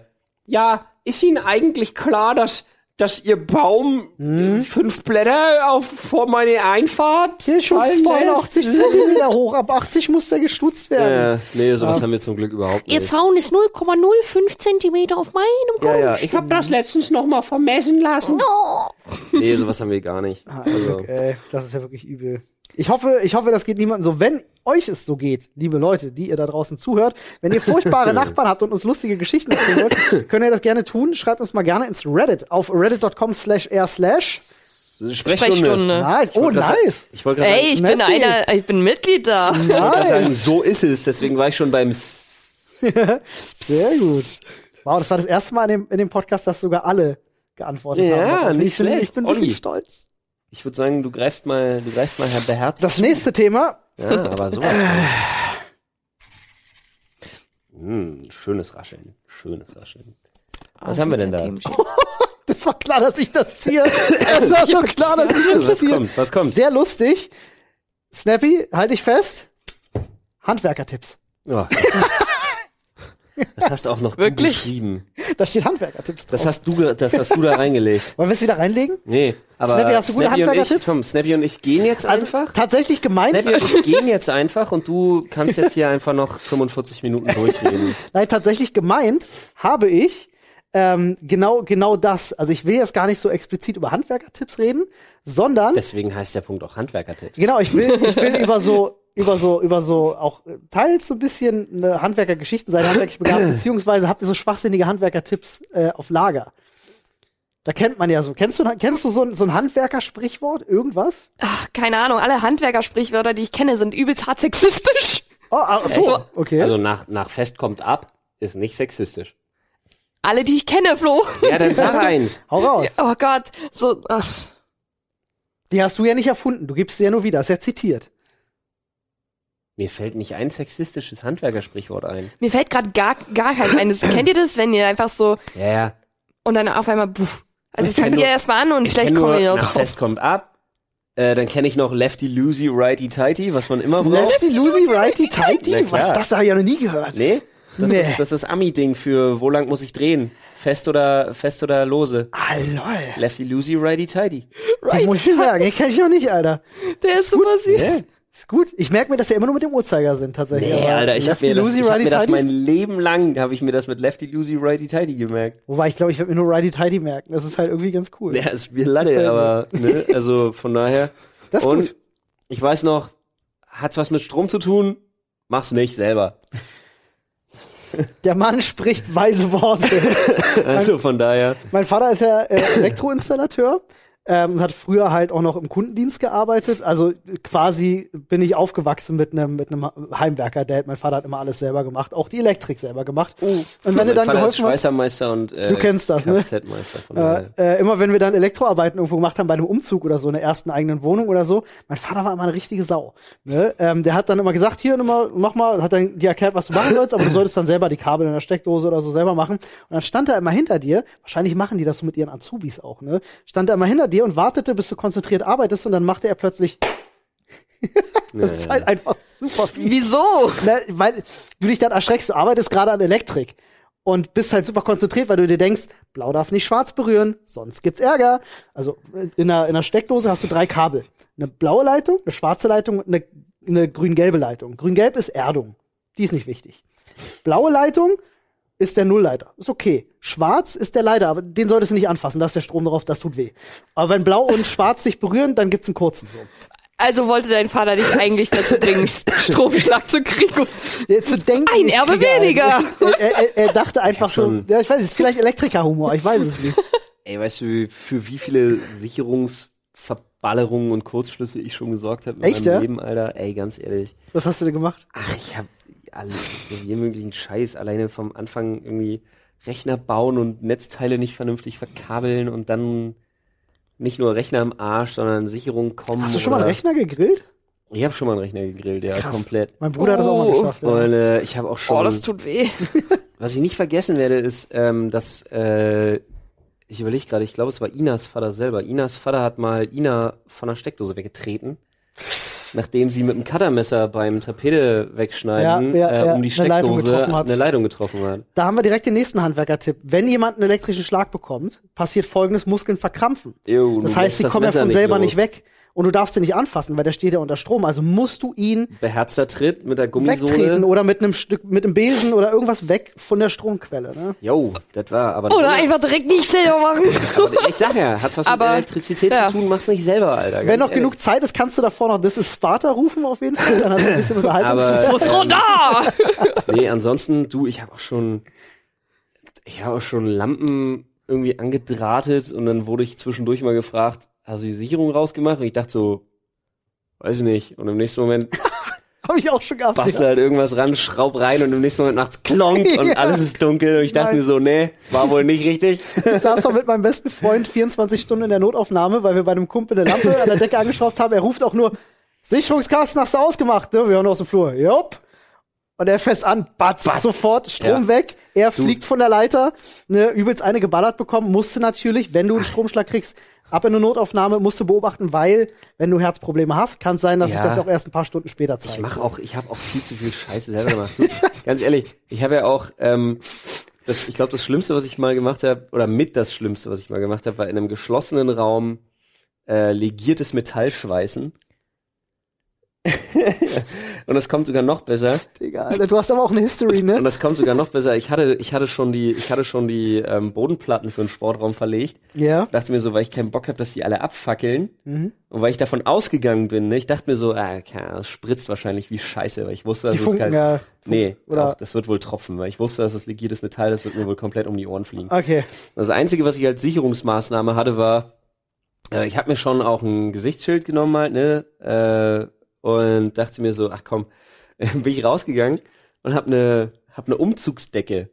ja, ist Ihnen eigentlich klar, dass, dass ihr Baum Hm? fünf Blätter auf vor meine Einfahrt Der fallen 82 lässt? Zentimeter hoch, ab 80 muss der gestutzt werden. Äh, nee, sowas haben wir zum Glück überhaupt Ihr nicht. Zaun ist 0,05 Zentimeter auf meinem Ja, Grundstück. ja, ich habe das letztens noch mal vermessen lassen. Oh. Nee, sowas haben wir gar nicht. Also, Äh, das ist ja wirklich übel. Ich hoffe, ich hoffe, das geht niemandem so. Wenn euch es so geht, liebe Leute, die ihr da draußen zuhört, wenn ihr furchtbare Nachbarn habt und uns lustige Geschichten erzählen wollt, könnt ihr das gerne tun. Schreibt uns mal gerne ins Reddit auf reddit.com slash r slash. Sprechstunde. Nice. Ich Oh, nice. Ich wollte gerade Ey, sagen, ich bin einer, ich bin Mitglied da. ich wollte grad sagen, Nice. so ist es. Deswegen war ich schon beim S Sehr gut. Wow, das war das erste Mal in dem, in dem Podcast, dass sogar alle geantwortet Ja, haben. darauf. nicht ich bin, schlecht. Ich bin ein bisschen Olli. stolz. Ich würde sagen, du greifst mal, du greifst mal Herr beherzt. Das nächste Thema. ja, aber sowas. Hm, schönes Rascheln. Schönes Rascheln. Was haben wir denn da? Das war klar, dass ich das ziehe. Es war so klar, dass ich das Was ziehe. kommt? Was kommt? Sehr lustig. Snappy, halte ich fest. Handwerkertipps. Oh. Das hast du auch noch Wirklich? geschrieben. Da steht Handwerkertipps drauf. Das hast du, das hast du da reingelegt. Wollen wir es wieder reinlegen? Nee, aber Snappy, hast du gute Snappy und ich, Handwerkertipps? komm, Snappy und ich gehen jetzt Also einfach. tatsächlich gemeint, Snappy und ich gehen jetzt einfach und du kannst jetzt hier einfach noch 45 Minuten durchreden. nein, tatsächlich gemeint habe ich ähm, genau genau das. Also ich will jetzt gar nicht so explizit über Handwerkertipps reden, sondern Deswegen heißt der Punkt auch Handwerkertipps. genau, ich will ich will über so über so über so auch äh, teils so ein bisschen eine Handwerkergeschichten sein, handwerklich begabt, beziehungsweise habt ihr so schwachsinnige Handwerkertipps äh, auf Lager. Da kennt man ja so. Kennst du, kennst du so ein, so ein Handwerkersprichwort? Irgendwas? Ach, keine Ahnung, alle Handwerkersprichwörter, die ich kenne, sind übelst hart sexistisch. Oh, ach so. Also- okay. Also nach, nach Fest kommt ab, ist nicht sexistisch. Alle, die ich kenne, Flo. Ja, dann sag eins. Hau raus. Oh Gott, so, ach, Die hast du ja nicht erfunden. Du gibst sie ja nur wieder. Ist ja zitiert. Mir fällt nicht ein sexistisches Handwerkersprichwort ein. mir fällt gerade gar, gar keins ein. Das, kennt ihr das, wenn ihr einfach so, Ja, ja. und dann auf einmal, puff. Also Ich nur- wir erstmal an und Ich vielleicht kommen wir noch drauf. Fest kommt ab. Äh, dann kenne ich noch Lefty Loosey Righty Tighty, was man immer braucht. Lefty, Loosey, Righty, Tighty? Was? Das habe ich ja noch nie gehört. Nee? Das Nee. ist das ist Ami-Ding für wo lang muss ich drehen? Fest oder fest oder lose? Ah, lol. Lefty Loosey Righty Tighty. Den muss ich merken. Den kenn ich noch nicht, Alter. Der ist super süß. Ja. Ist gut. Ich merke mir, dass ja immer nur mit dem Uhrzeigersinn tatsächlich. Nee, aber Alter, ich habe mir das, ich hab mir das mein Leben lang, habe ich mir das mit Lefty Loosey Righty Tighty gemerkt. Wobei ich glaube, ich werde mir nur Righty Tighty merken. Das ist halt irgendwie ganz cool. Ja, ist mir Latte, aber ne, also von daher. Das ist Und gut. ich weiß noch, hat's was mit Strom zu tun? Mach's nicht selber. Der Mann spricht weise Worte. Also von daher. mein Vater ist ja äh, Elektroinstallateur. Ähm, und hat früher halt auch noch im Kundendienst gearbeitet. Also quasi bin ich aufgewachsen mit einem mit einem Heimwerker. Der mein Vater hat immer alles selber gemacht, auch die Elektrik selber gemacht. und wenn mein du dann Vater geholfen Schweißermeister und äh, Du kennst das, ne? Von äh, äh, immer wenn wir dann Elektroarbeiten irgendwo gemacht haben bei einem Umzug oder so, in der ersten eigenen Wohnung oder so, mein Vater war immer eine richtige Sau. Ne? Ähm, der hat dann immer gesagt, hier, mal, mach mal, hat dann dir erklärt, was du machen sollst, aber du solltest dann selber die Kabel in der Steckdose oder so selber machen. Und dann stand er immer hinter dir, wahrscheinlich machen die das so mit ihren Azubis auch, ne? Stand er immer hinter dir und wartete, bis du konzentriert arbeitest und dann machte er plötzlich. das ist halt einfach super viel. Wieso? Ne, weil du dich dann erschreckst, du arbeitest gerade an Elektrik und bist halt super konzentriert, weil du dir denkst, blau darf nicht schwarz berühren, sonst gibt's Ärger. Also in einer, in einer Steckdose hast du drei Kabel. Eine blaue Leitung, eine schwarze Leitung und eine, eine grün-gelbe Leitung. Grün-gelb ist Erdung. Die ist nicht wichtig. Blaue Leitung ist der Nullleiter. Ist okay. Schwarz ist der Leiter, aber den solltest du nicht anfassen. Da ist der Strom drauf, das tut weh. Aber wenn blau und schwarz sich berühren, dann gibt's einen kurzen. So. Also wollte dein Vater dich eigentlich dazu bringen, Stromschlag zu kriegen. Ja, zu denken, Ein Erbe weniger. Er, er, er, dachte einfach so, schon- ja, ich weiß, es ist vielleicht Elektrikerhumor, ich weiß es nicht. Ey, weißt du, für wie viele Sicherungsverballerungen und Kurzschlüsse ich schon gesorgt habe in Echt, meinem ja? Leben, Alter? Ey, ganz ehrlich. Was hast du denn gemacht? Ach, ich habe alles, jeden möglichen Scheiß alleine vom Anfang irgendwie Rechner bauen und Netzteile nicht vernünftig verkabeln und dann nicht nur Rechner im Arsch, sondern Sicherung kommen. Hast du schon mal einen Rechner gegrillt? Ich habe schon mal einen Rechner gegrillt, ja, Krass. komplett. Mein Bruder hat das auch mal Oh. geschafft. Ja. Und äh, ich habe auch schon. Oh, das tut weh. Was ich nicht vergessen werde, ist, ähm, dass äh, ich überlege gerade, ich glaube, es war Inas Vater selber. Inas Vater hat mal Ina von der Steckdose weggetreten. Nachdem sie mit dem Cuttermesser beim Tapete wegschneiden, Ja, ja, äh, um die eine Leitung Steckdose getroffen hat. eine Leitung getroffen hat. Da haben wir direkt den nächsten Handwerkertipp. Wenn jemand einen elektrischen Schlag bekommt, passiert folgendes, Muskeln verkrampfen. Jo, Das heißt, sie kommen ja von selber los. nicht weg. Und du darfst sie nicht anfassen, weil der steht ja unter Strom. Also musst du ihn Beherzter Tritt mit der Gummisohle. wegtreten oder mit einem Stück, mit einem Besen oder irgendwas weg von der Stromquelle. Ne? Jo, das war aber. Oder einfach direkt nicht selber machen. aber ich sag ja, hat's was Aber, mit Elektrizität ja. zu tun, mach's nicht selber, Alter. Wenn noch ehrlich. genug Zeit ist, kannst du davor noch This is Sparta rufen auf jeden Fall. Dann hast du ein bisschen Unterhaltung. Aber- Muss runter! Nee, ansonsten, du, ich habe auch schon, ich habe auch schon Lampen irgendwie angedrahtet und dann wurde ich zwischendurch mal gefragt, hast du die Sicherung rausgemacht? Und ich dachte so, weiß ich nicht. Und im nächsten Moment Habe ich auch schon gehabt. bastel Ja. halt irgendwas ran, schraub rein und im nächsten Moment macht's klonk und Ja. alles ist dunkel. Und ich dachte Nein. mir so, nee, war wohl nicht richtig. Ich saß mal mit meinem besten Freund 24 Stunden in der Notaufnahme, weil wir bei einem Kumpel eine Lampe an der Decke angeschraubt haben. Er ruft auch nur, Sicherungskasten hast du ausgemacht, ne? Wir hören aus dem Flur. Jupp. Und er fest an, batz, Batz. sofort, Strom Ja. weg. Er fliegt von der Leiter, ne, übelst eine geballert bekommen, musste natürlich, wenn du einen Stromschlag kriegst, ab in eine Notaufnahme, musst du beobachten, weil, wenn du Herzprobleme hast, kann es sein, dass Ja. das auch erst ein paar Stunden später zeigt. Ich mache auch, ich habe auch viel zu viel Scheiße selber gemacht. Du, ganz ehrlich, ich habe ja auch, ähm, das, ich glaube, das Schlimmste, was ich mal gemacht habe, oder mit das Schlimmste, was ich mal gemacht habe, war in einem geschlossenen Raum äh, legiertes Metallschweißen. Und das kommt sogar noch besser. Digga, Alter, du hast aber auch eine History, Und ne? das kommt sogar noch besser. Ich hatte, ich hatte schon die, ich hatte schon die ähm, Bodenplatten für den Sportraum verlegt. Ja. Dachte mir so, weil ich keinen Bock habe, dass die alle abfackeln. Mhm. Und weil ich davon ausgegangen bin, ne, ich dachte mir so, ah, okay, das spritzt wahrscheinlich wie Scheiße, weil ich wusste, dass Die es Funken, kein, ja. Nee, Oder- auch, das wird wohl tropfen, weil ich wusste, dass das legiertes Metall, das wird mir wohl komplett um die Ohren fliegen. Okay. Das Einzige, was ich als Sicherungsmaßnahme hatte, war, äh, ich habe mir schon auch ein Gesichtsschild genommen halt, ne, äh, und dachte mir so, ach komm, bin ich rausgegangen und hab ne, hab ne Umzugsdecke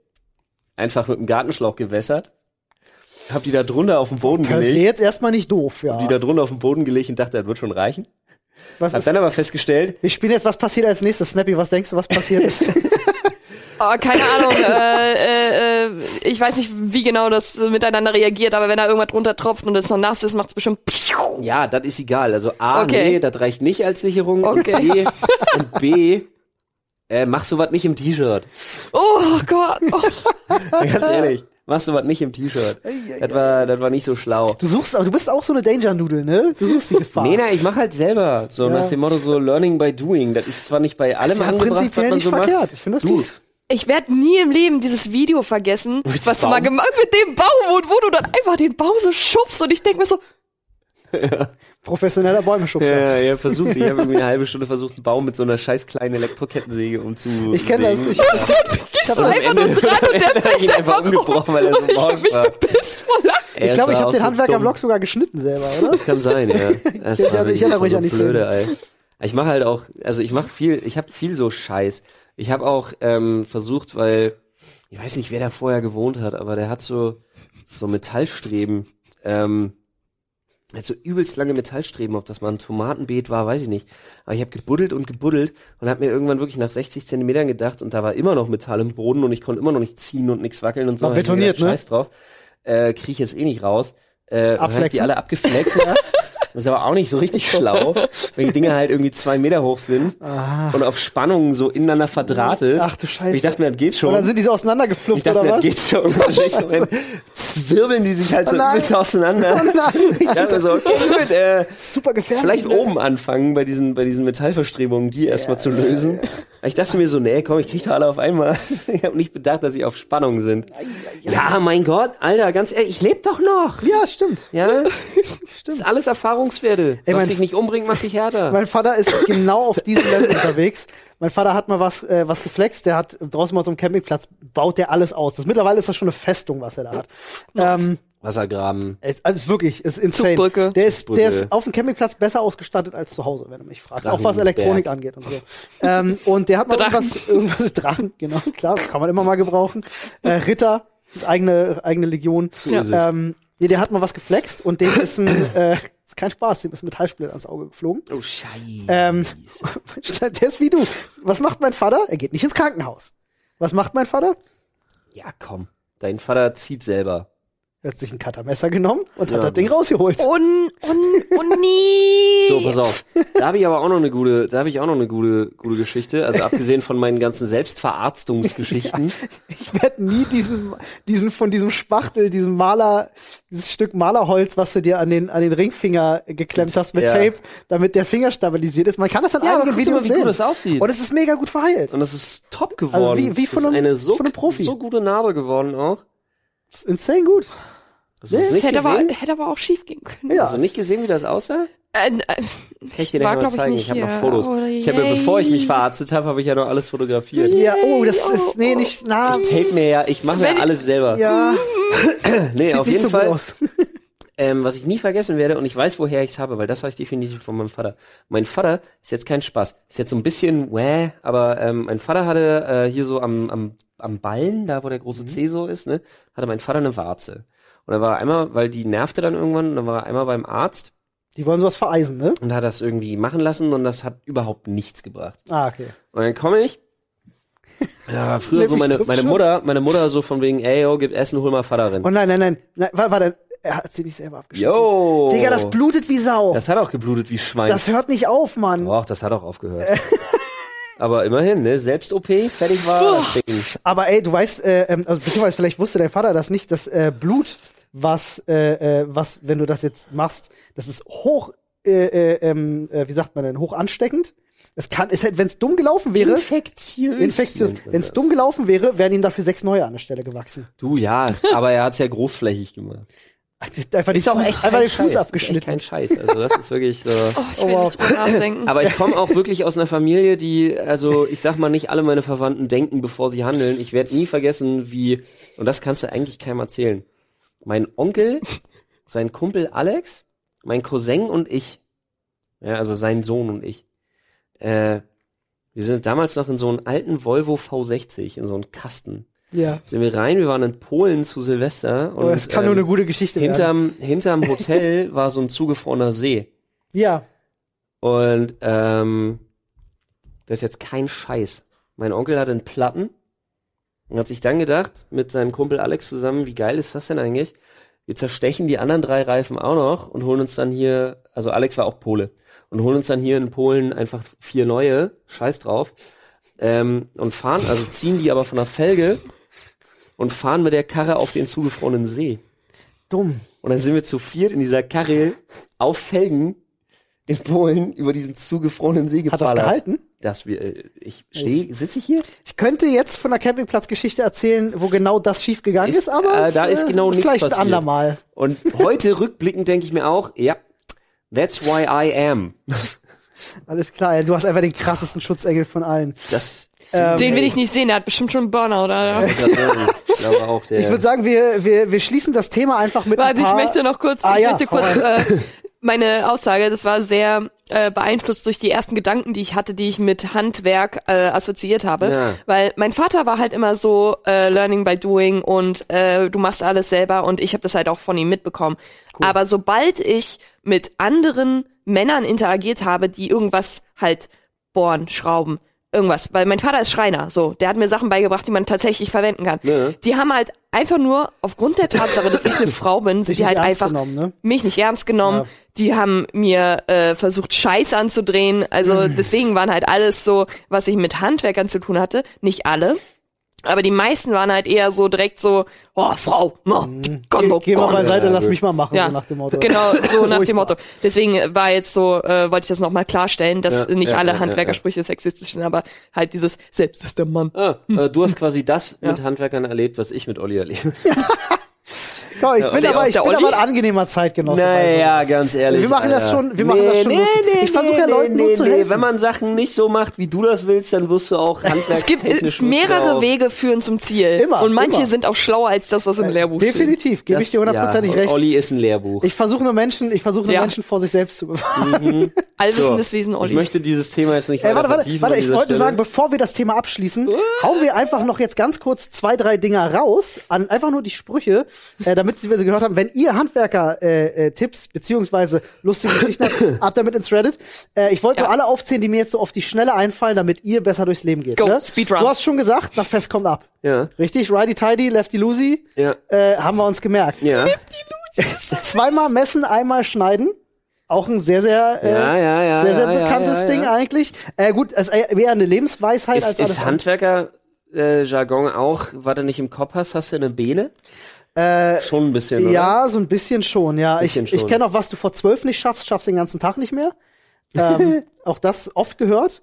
einfach mit dem Gartenschlauch gewässert, hab die da drunter auf den Boden se gelegt, jetzt erstmal nicht doof, ja. die da drunter auf den Boden gelegt und dachte, das wird schon reichen. Was Hab ist, dann aber festgestellt, wir spielen jetzt, was passiert als nächstes? Snappy, was denkst du, was passiert ist? Oh, keine Ahnung. äh, äh, äh, ich weiß nicht, wie genau das miteinander reagiert, aber wenn da irgendwas drunter tropft und es noch nass ist, macht es bestimmt. ja, das ist egal. Also A, Okay. nee, das reicht nicht als Sicherung. Okay. Und B, und B äh, mach sowas nicht im T-Shirt. Oh Gott. Oh. Ganz ehrlich, machst du was nicht im T-Shirt. Das war, das war nicht so schlau. Du suchst, aber du bist auch so eine Danger-Nudel, ne? Du suchst die Gefahr. Nee, nee, ich mach halt selber. So Ja. nach dem Motto so Learning by Doing. Das ist zwar nicht bei allem ist ja angebracht, was prinzipiell man nicht so verkehrt. macht. Ich finde das Du, gut. Ich werde nie im Leben dieses Video vergessen, was du mal gemacht mit dem Baum und wo du dann einfach den Baum so schubst und ich denke mir so, Professioneller Bäumeschubser. Ja, ja, versucht. Ich habe irgendwie eine halbe Stunde versucht, einen Baum mit so einer scheiß kleinen Elektrokettensäge umzu. Ich kenne das. Ich, gehst du Und am einfach nur dran und der er fällt einfach um. umgebrochen, weil er so Ich hab mich war. gepisst vor Lachen. Ich glaube, ich habe den so Handwerker-Vlog sogar geschnitten selber, oder? Das kann sein, ja. Das Ich erinnere- mich so an die blöde, ey. Ich mache halt auch, also ich mache viel, ich habe viel so Scheiß. Ich habe auch ähm, versucht, weil ich weiß nicht, wer da vorher gewohnt hat, aber der hat so so Metallstreben, ähm, hat so übelst lange Metallstreben, ob das mal ein Tomatenbeet war, weiß ich nicht. Aber ich habe gebuddelt und gebuddelt und habe mir irgendwann wirklich nach 60 Zentimetern gedacht und da war immer noch Metall im Boden und ich konnte immer noch nicht ziehen und nichts wackeln und so. War betoniert, gedacht, ne? Scheiß drauf. Äh, krieg ich jetzt eh nicht raus. Äh, und hab ich die Abflexen. alle abgeflext. Das ist aber auch nicht so richtig schlau, wenn die Dinger halt irgendwie zwei Meter hoch sind und auf Spannungen so ineinander verdrahtet. Ah. Ach du Scheiße. Und ich dachte mir, das geht Und schon. dann sind die so Ich auseinandergeflupft, dachte oder mir, was? das geht schon. Und dann zwirbeln die sich halt so Oh nein. übelst auseinander. Ich dachte mir so, okay, gut, äh, Super gefährlich. vielleicht ne? oben anfangen bei diesen, bei diesen Metallverstrebungen, die erstmal zu lösen. Ich dachte mir so, nee, komm, ich krieg doch alle auf einmal. Ich habe nicht bedacht, dass sie auf Spannung sind. Ja, mein Gott, Alter, ganz ehrlich, ich lebe doch noch. Ja, stimmt. Ja, das ist alles Erfahrungswerte. Ey, Was dich nicht umbringt, macht dich härter. Mein Vater ist genau auf diesem Level unterwegs. Mein Vater hat mal was, äh, was geflext. Der hat draußen mal so einem Campingplatz, baut der alles aus. Das, mittlerweile ist das schon eine Festung, was er da hat. Ähm, Wassergraben. es, also wirklich, ist insane. Zugbrücke. Der ist, der Zugbrücke. ist auf dem Campingplatz besser ausgestattet als zu Hause, wenn du mich fragst. Auch was. Elektronik angeht und so. ähm, und der hat mal Drachen. irgendwas, irgendwas Drachen, genau, klar, kann man immer mal gebrauchen. Äh, Ritter, eigene, eigene Legion. So ist es. Ähm, nee, der hat mal was geflext und dem ist ein, äh, ist kein Spaß, dem ist ein Metallsplitter ans Auge geflogen. Oh, Scheiße. Ähm, der ist wie du. Was macht mein Vater? Er geht nicht ins Krankenhaus. Was macht mein Vater? ja, komm. Dein Vater zieht selber. Er hat sich ein Cuttermesser genommen und Ja. hat das Ding rausgeholt. Und, und, und nie. So, pass auf. Da habe ich aber auch noch eine gute, da habe ich auch noch eine gute, gute Geschichte. Also abgesehen von meinen ganzen Selbstverarztungsgeschichten. Ich werde nie diesen, diesen von diesem Spachtel, diesem Maler, dieses Stück Malerholz, was du dir an den, an den Ringfinger geklemmt hast mit Ja. Tape, damit der Finger stabilisiert ist. Man kann das an Ja, einigen dir mal, Videos wie sehen. gut das aussieht. Und es ist mega gut verheilt. Und das ist top geworden. Also wie- wie von das ist einem- eine so, von einem Profi. so gute Narbe geworden auch. Das ist insane gut. Hast du das hätte aber, hätte aber auch schief gehen können. Ja. Hast du nicht gesehen, wie das aussah? Äh, äh, Kann ich dir war, mal zeigen. nicht Ich habe noch. Fotos. Oh, ich habe ja, yay. bevor ich mich verarztet habe, habe ich ja noch alles fotografiert. Ja, oh, das oh, ist, nee, oh. nicht, na, Ich tape mir ja, ich mache mir alles selber. ja, nee, sieht auf nicht jeden so Fall. Ähm, was ich nie vergessen werde, und ich weiß, woher ich es habe, weil das habe ich definitiv von meinem Vater. Mein Vater ist jetzt kein Spaß. Ist jetzt so ein bisschen wäh, aber ähm, mein Vater hatte äh, hier so am, am, am Ballen, da wo der Mhm. große C so ist, ne, hatte mein Vater eine Warze. Und er war einmal, weil die nervte dann irgendwann, und dann war er einmal beim Arzt Die wollen sowas vereisen, ne? und hat das irgendwie machen lassen und das hat überhaupt nichts gebracht. Ah, okay. Und dann komme ich. Ja, früher so meine, meine. Mutter, meine Mutter so von wegen, ey, yo, gib Essen, hol mal Vater rein. Oh nein, nein, nein, nein warte, warte, er hat sie nicht selber abgeschnitten. Yo! Digga, das blutet wie Sau. Das hat auch geblutet wie Schwein. Das hört nicht auf, Mann. Och, das hat auch aufgehört. Aber immerhin, ne? Selbst-OP, fertig war das Ding. Aber ey, du weißt, äh, ähm, also beziehungsweise vielleicht wusste dein Vater das nicht, das äh, Blut, was, äh, äh, was, wenn du das jetzt machst, das ist hoch, äh, äh, ähm, äh, wie sagt man denn, hoch ansteckend. Es kann, es hätte, wenn es dumm gelaufen wäre, Infektiös. infektiös, wenn es dumm gelaufen wäre, wären ihm dafür sechs neue an der Stelle gewachsen. Du, ja, aber er hat's ja großflächig gemacht. Einfach Ist auch Fuß, echt einfach den Fuß Scheiß. Ist abgeschnitten. kein Scheiß. Also das ist wirklich so. Oh, ich will Oh, wow. nicht drüber nachdenken. Aber ich komme auch wirklich aus einer Familie, die, also ich sag mal, nicht alle meine Verwandten denken, bevor sie handeln. Ich werde nie vergessen, wie, und das kannst du eigentlich keinem erzählen. Mein Onkel, sein Kumpel Alex, mein Cousin und ich, ja, also sein Sohn und ich, äh, wir sind damals noch in so einen alten Volvo V60, in so einen Kasten. Ja. Sind wir rein, wir waren in Polen zu Silvester. Und, Oh, das kann nur ähm, eine gute Geschichte werden. hinterm, hinterm Hotel war so ein zugefrorener See. Ja. Und ähm, das ist jetzt kein Scheiß. Mein Onkel hatte einen Platten und hat sich dann gedacht, mit seinem Kumpel Alex zusammen, wie geil ist das denn eigentlich? Wir zerstechen die anderen drei Reifen auch noch und holen uns dann hier, also Alex war auch Pole, und holen uns dann hier in Polen einfach vier neue, scheiß drauf, ähm, und fahren, also ziehen die aber von der Felge und fahren mit der Karre auf den zugefrorenen See. Dumm. Und dann sind wir zu viert in dieser Karre auf Felgen in Polen über diesen zugefrorenen See Hat das geballert. gehalten? Dass wir, äh, ich stehe, sitze ich hier? Ich könnte jetzt von der Campingplatzgeschichte erzählen, wo genau das schief gegangen ist, Ist, aber äh, da ist genau nichts vielleicht ein passiert. andermal. Und heute rückblickend denke ich mir auch, ja, that's why I am. Alles klar, ja, du hast einfach den krassesten Schutzengel von allen. Das, Ähm, Den will ich nicht sehen, der hat bestimmt schon einen Burnout, oder? Ich. Ich glaube auch, der, Ich würde sagen, wir, wir, wir schließen das Thema einfach mit Warte, ein ich paar... möchte noch kurz, Ah, ich ja, möchte kurz äh, meine Aussage, das war sehr äh, beeinflusst durch die ersten Gedanken, die ich hatte, die ich mit Handwerk äh, assoziiert habe. Ja. Weil mein Vater war halt immer so äh, Learning by Doing und äh, du machst alles selber und ich habe das halt auch von ihm mitbekommen. Aber sobald ich mit anderen Männern interagiert habe, die irgendwas halt bohren, schrauben, irgendwas, weil mein Vater ist Schreiner, so, der hat mir Sachen beigebracht, die man tatsächlich verwenden kann. Ja. Die haben halt einfach nur aufgrund der Tatsache, dass ich eine Frau bin, sind die halt einfach ne? mich nicht ernst genommen. Ja. Die haben mir äh, versucht, Scheiß anzudrehen. Also deswegen waren halt alles so, was ich mit Handwerkern zu tun hatte. Nicht alle. Aber die meisten waren halt eher so direkt so, oh, Frau, oh, Gott, Geh, oh geh mal beiseite, Ja, lass mich mal machen, Ja, so nach dem Motto. Genau, so nach dem. Motto. Deswegen war jetzt so, äh, wollte ich das nochmal klarstellen, dass Ja, nicht ja, alle ja, Handwerkersprüche sexistisch sind, aber halt dieses Selbst ist der Mann. ah, äh, du hast quasi das Ja. mit Handwerkern erlebt, was ich mit Olli erlebe. Komm, ich bin, aber, ich bin aber ein angenehmer Zeitgenosse. Naja, ganz ehrlich. Wir machen das schon- wir machen das schon lustig. Ich versuche ja Leuten nur zu helfen. Wenn man Sachen nicht so macht, wie du das willst, dann wirst du auch Es gibt äh, mehrere Wege führen zum Ziel. Immer, und manche immer. sind auch schlauer als das, was im Lehrbuch steht. Definitiv, gebe ich dir hundertprozentig ja, recht. Olli ist ein Lehrbuch. Ich versuche nur Menschen, ich versuche nur Ja. Menschen vor sich selbst zu bewahren. allwissendes Wesen, Ich Olli. möchte dieses Thema jetzt nicht Ey, warte, warte, warte, ich wollte Stelle. sagen, bevor wir das Thema abschließen, hauen wir einfach noch jetzt ganz kurz zwei, drei Dinger raus, an einfach nur die Sprüche, äh, damit wir sie gehört haben. Wenn ihr Handwerker-Tipps äh, äh, Tipps beziehungsweise lustige Geschichten habt, ab damit ins Reddit. Äh, ich wollte Ja. nur alle aufzählen, die mir jetzt so auf die Schnelle einfallen, damit ihr besser durchs Leben geht. Go, ne? Speedrun. Du hast schon gesagt, nach Fest kommt ab. Ja, Richtig? Righty Tidy, Lefty Loosey. ja, Äh, haben wir uns gemerkt. ja. Zweimal messen, einmal schneiden. Auch ein sehr, sehr, äh, Ja, ja, ja, sehr, sehr bekanntes Ding eigentlich. Äh, gut, es ist eher eine Lebensweisheit Ist, als alles ist. Handwerker-Jargon auch, was du nicht im Kopf hast, hast du eine Bene? Äh, Schon ein bisschen, oder? Ja, so ein bisschen schon, ja. Bisschen ich ich schon. kenne auch, was du vor zwölf nicht schaffst, schaffst den ganzen Tag nicht mehr. Ähm, auch das oft gehört.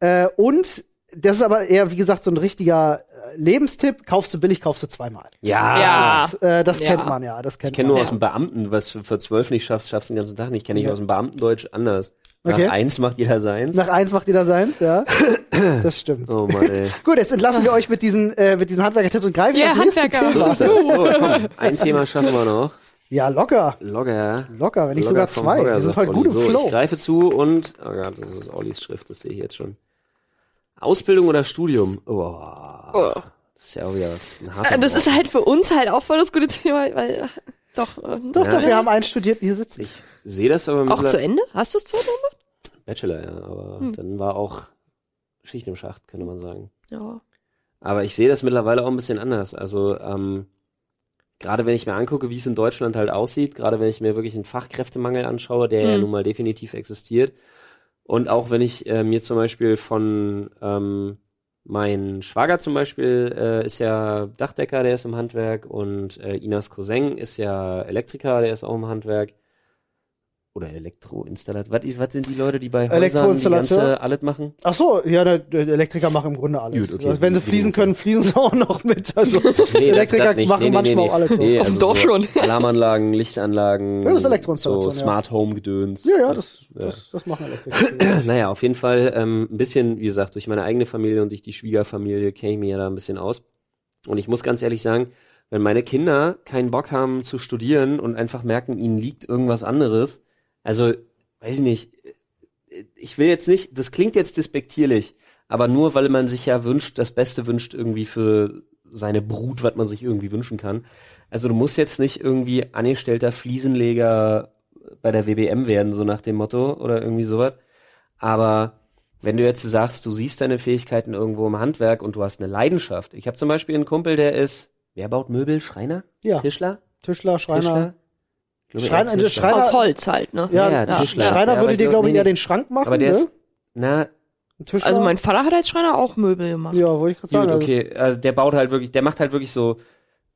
Äh, und das ist aber eher, wie gesagt, so ein richtiger äh, Lebenstipp. Kaufst du billig, kaufst du zweimal. Ja. Ja. Das, äh, das Ja. kennt man ja, das kennt Ich kenne nur aus dem Beamten, was für, für zwölf nicht schaffst, schaffst du den ganzen Tag nicht. Kenne ich Ja. aus dem Beamtendeutsch anders. Nach Okay. eins macht jeder seins. Nach eins macht jeder seins, ja. Das stimmt. Oh Mann, ey. Gut, jetzt entlassen wir euch mit diesen, äh, mit diesen Handwerker-Tipps und greifen Ja, das nächste Handwerker. So Thema. ist das. So, komm, ein Thema schaffen wir noch. Ja, locker. Locker. Locker, wenn nicht Locker sogar zwei. Wir sind sagt heute gut im so, Flow. Ich greife zu und, oh Gott, das ist Ollis Schrift, das sehe ich jetzt schon. Ausbildung oder Studium? Oh, Oh. das ist ja auch wieder was. Ein Äh, Das ist halt für uns halt auch voll das gute Thema, weil, äh, doch, äh, Doch, Ja. doch, wir haben einen studiert, die hier sitzen. Ich sehe das aber auch zu Ende? Hast du es zu Ende gemacht? Bachelor, ja, aber Hm. dann war auch Schicht im Schacht, könnte man sagen. Ja. Aber ich sehe das mittlerweile auch ein bisschen anders. Also ähm, gerade wenn ich mir angucke, wie es in Deutschland halt aussieht, gerade wenn ich mir wirklich einen Fachkräftemangel anschaue, der ja Hm. nun mal definitiv existiert. Und auch wenn ich äh, mir zum Beispiel von ähm, mein Schwager zum Beispiel äh, ist ja Dachdecker, der ist im Handwerk und äh, Inas Cousin ist ja Elektriker, der ist auch im Handwerk. Oder Elektroinstallateur. Was, was sind die Leute, die bei Häusern die ganze alles machen? Ach so, ja, der, der Elektriker macht im Grunde alles. Gut, okay. also, wenn sie fließen können, fließen sie auch noch mit. Also Nee, Elektriker das- das machen Nee, nee, manchmal nee, auch alles. Nee, Auf dem also Dorf so schon. Alarmanlagen, Lichtanlagen. Ja, das ist Elektroinstallation, So. Smart Home Gedöns. Ja, ja, das, ja. das, das machen Elektriker. Naja, auf jeden Fall ähm, ein bisschen, wie gesagt, durch meine eigene Familie und durch die Schwiegerfamilie kenne ich mich ja da ein bisschen aus. Und ich muss ganz ehrlich sagen, wenn meine Kinder keinen Bock haben zu studieren und einfach merken, ihnen liegt irgendwas anderes, also, weiß ich nicht, ich will jetzt nicht, das klingt jetzt despektierlich, aber nur weil man sich ja wünscht, das Beste wünscht irgendwie für seine Brut, was man sich irgendwie wünschen kann. Also du musst jetzt nicht irgendwie angestellter Fliesenleger bei der WBM werden, so nach dem Motto oder irgendwie sowas. Aber wenn du jetzt sagst, du siehst deine Fähigkeiten irgendwo im Handwerk und du hast eine Leidenschaft. Ich habe zum Beispiel einen Kumpel, der ist, wer baut Möbel? Schreiner? Ja, Tischler? Tischler, Schreiner. Tischler? Schreiner- eher Tischler. Schreiner- Aus Holz halt, ne? Ja, Ja, ja, Tischler. Schreiner Ja, würde dir, glaube ich, nee, nee. den Schrank machen. Aber der ne? ist, na, Ein Tischler. Also mein Vater hat als Schreiner auch Möbel gemacht. Ja, wollte ich gerade Gut, sagen. okay. Also der baut halt wirklich, der macht halt wirklich so,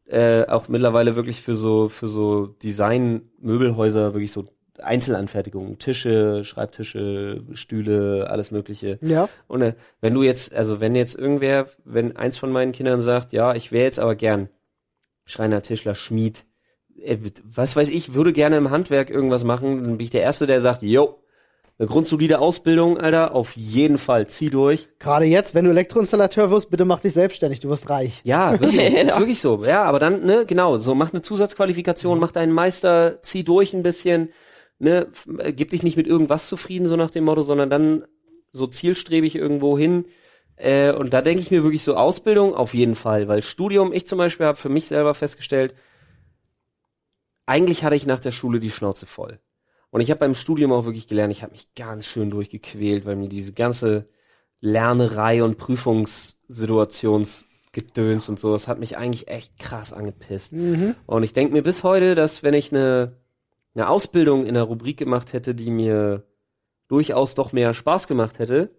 äh, auch mittlerweile wirklich für so, für so Design-Möbelhäuser wirklich so Einzelanfertigungen. Tische, Schreibtische, Stühle, alles mögliche. Also, ja. Und äh, wenn du jetzt, also wenn jetzt irgendwer, wenn eins von meinen Kindern sagt, ja, ich wäre jetzt aber gern Schreiner, Tischler, Schmied, was weiß ich, würde gerne im Handwerk irgendwas machen, dann bin ich der Erste, der sagt, yo, eine grundsolide Ausbildung, Alter, auf jeden Fall, zieh durch. Gerade jetzt, wenn du Elektroinstallateur wirst, bitte mach dich selbstständig, du wirst reich. Ja, wirklich, ist wirklich so. Ja, aber dann, ne, genau, so mach eine Zusatzqualifikation, mach deinen Meister, zieh durch ein bisschen, ne, äh, gib dich nicht mit irgendwas zufrieden, so nach dem Motto, sondern dann so zielstrebig irgendwo hin. Äh, und da denke ich mir wirklich so Ausbildung auf jeden Fall, weil Studium, ich zum Beispiel habe für mich selber festgestellt, eigentlich hatte ich nach der Schule die Schnauze voll. Und ich habe beim Studium auch wirklich gelernt, ich habe mich ganz schön durchgequält, weil mir diese ganze Lernerei und Prüfungssituationsgedöns und so, das hat mich eigentlich echt krass angepisst. Mhm. Und ich denke mir bis heute, dass wenn ich eine, eine Ausbildung in einer Rubrik gemacht hätte, die mir durchaus doch mehr Spaß gemacht hätte,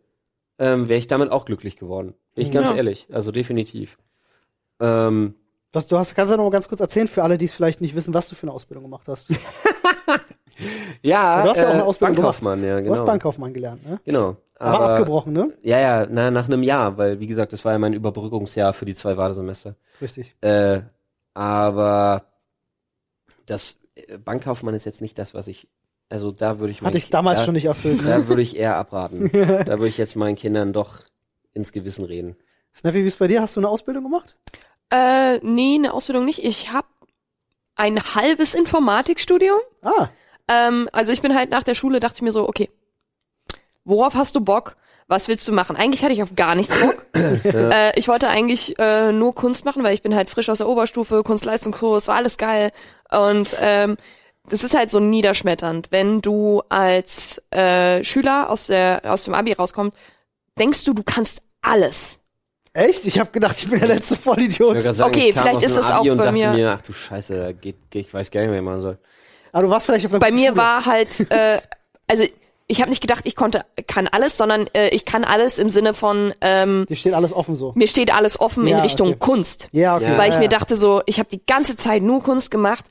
ähm, wäre ich damit auch glücklich geworden. Bin ich ganz Ja. ehrlich. Also definitiv. Ähm, Was, du hast, kannst ja noch mal ganz kurz erzählen für alle, die es vielleicht nicht wissen, was du für eine Ausbildung gemacht hast. Du ja, Du hast ja auch eine Ausbildung Bankkaufmann, ja, genau. hast Bankkaufmann gelernt, ne? Genau. Aber, abgebrochen, ne? Ja, ja, na, nach einem Jahr, weil wie gesagt, das war ja mein Überbrückungsjahr für die zwei Wartesemester. Richtig. Äh, aber das äh, Bankkaufmann ist jetzt nicht das, was ich. Also da würde ich Hatte ich damals da, schon nicht erfüllt. Ne? Da würde ich eher abraten. da würde ich jetzt meinen Kindern doch ins Gewissen reden. Snappy, wie ist bei dir? Hast du eine Ausbildung gemacht? Äh, nee, eine Ausbildung nicht. Ich habe ein halbes Informatikstudium. Ah, Ähm, also ich bin halt nach der Schule, dachte ich mir so, okay, worauf hast du Bock? Was willst du machen? Eigentlich hatte ich auf gar nichts Bock. äh, ich wollte eigentlich äh, nur Kunst machen, weil ich bin halt frisch aus der Oberstufe, Kunstleistungskurs, war alles geil. Und ähm, das ist halt so niederschmetternd, wenn du als äh, Schüler aus der aus dem Abi rauskommst, denkst du, du kannst alles. Echt? Ich habe gedacht, ich bin der letzte Vollidiot. sagen, Okay, ich kam vielleicht aus ist es Abi auch und bei dachte mir- mir, ach du Scheiße, geht, geht, ich weiß gar nicht wie man soll. Aber du warst vielleicht auf einer Bei mir Schule. war halt, äh, also ich habe nicht gedacht, ich konnte kann alles, sondern äh, ich kann alles im Sinne von ähm, Dir steht alles offen so. mir steht alles offen Ja, in Richtung okay. Kunst. Ja, okay. Ja. Weil ich ja, mir ja. dachte so, ich habe die ganze Zeit nur Kunst gemacht.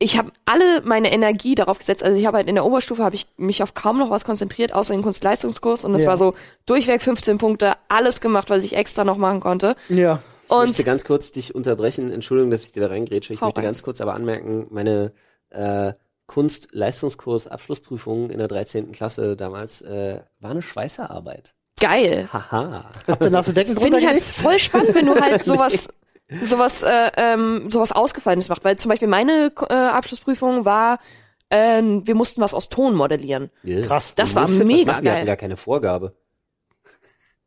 Ich habe alle meine Energie darauf gesetzt. Also ich habe halt in der Oberstufe habe ich mich auf kaum noch was konzentriert, außer den Kunstleistungskurs. Und es Ja. war so durchweg 15 Punkte, alles gemacht, was ich extra noch machen konnte. Ja. Ich möchte Und ganz kurz dich unterbrechen. Entschuldigung, dass ich dir da reingrätsche. Ich möchte rein. ganz kurz aber anmerken, meine äh, Kunst-Leistungskurs Abschlussprüfung in der 13. Klasse damals äh, war eine Schweißerarbeit. geil. Haha. Habt ihr nasse Decken drunter Finde ich halt voll spannend, wenn du halt sowas, sowas, äh, ähm, sowas Ausgefallenes machst. Weil zum Beispiel meine äh, Abschlussprüfung war, äh, wir mussten was aus Ton modellieren. Yeah. Krass. Das Du war mega machen. Wir geil. hatten gar keine Vorgabe.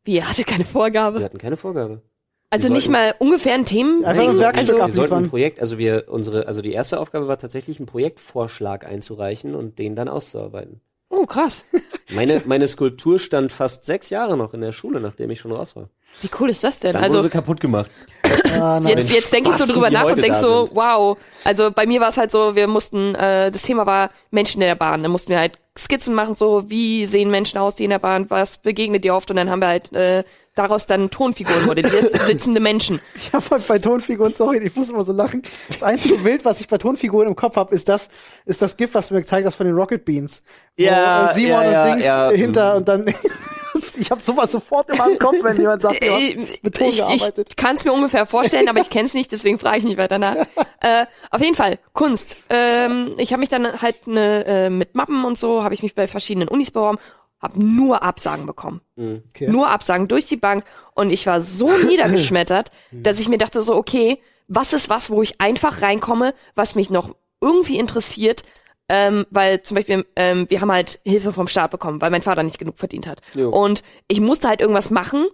Wir hatte keine Wir Vorgabe. hatten keine Vorgabe. Also wir nicht sollten- mal ungefähr ein Themen. Einfach wir Werkstück sollten, also, wir sollten ein. Projekt, also wir unsere, also die erste Aufgabe war tatsächlich einen Projektvorschlag einzureichen und den dann auszuarbeiten. oh krass. Meine, meine Skulptur stand fast sechs Jahre noch in der Schule, nachdem ich schon raus war. Wie cool ist das denn? Dann also wurde sie kaputt gemacht. Ah, nein. jetzt, jetzt denke ich so drüber nach und heute denk da so, sind. wow. Also bei mir war es halt so, wir mussten, äh, das Thema war Menschen in der Bahn. Da mussten wir halt Skizzen machen, so wie sehen Menschen aus, die in der Bahn, was begegnet ihr oft und dann haben wir halt äh, daraus dann Tonfiguren modelliert, sitzende Menschen. Ich habe halt bei Tonfiguren, sorry, ich muss immer so lachen. Das einzige Bild, was ich bei Tonfiguren im Kopf habe, ist das, ist das GIF, was du mir gezeigt hast von den Rocket Beans. Wo Ja, äh, Simon ja, ja, und Dings ja, hinter und dann, ich habe sowas sofort immer im Kopf, wenn jemand sagt, ja, Äh, mit Ton ich gearbeitet. ich kann es mir ungefähr vorstellen, aber ich kenne es nicht, deswegen frage ich nicht weiter nach. äh, auf jeden Fall, Kunst. Ähm, ich habe mich dann halt ne, äh, mit Mappen und so, habe ich mich bei verschiedenen Unis beworben, habe nur Absagen bekommen. Okay. Nur Absagen durch die Bank. Und ich war so niedergeschmettert, dass ich mir dachte so, okay, was ist was, wo ich einfach reinkomme, was mich noch irgendwie interessiert, ähm, weil zum Beispiel, ähm, wir haben halt Hilfe vom Staat bekommen, weil mein Vater nicht genug verdient hat. Jo. Und ich musste halt irgendwas machen,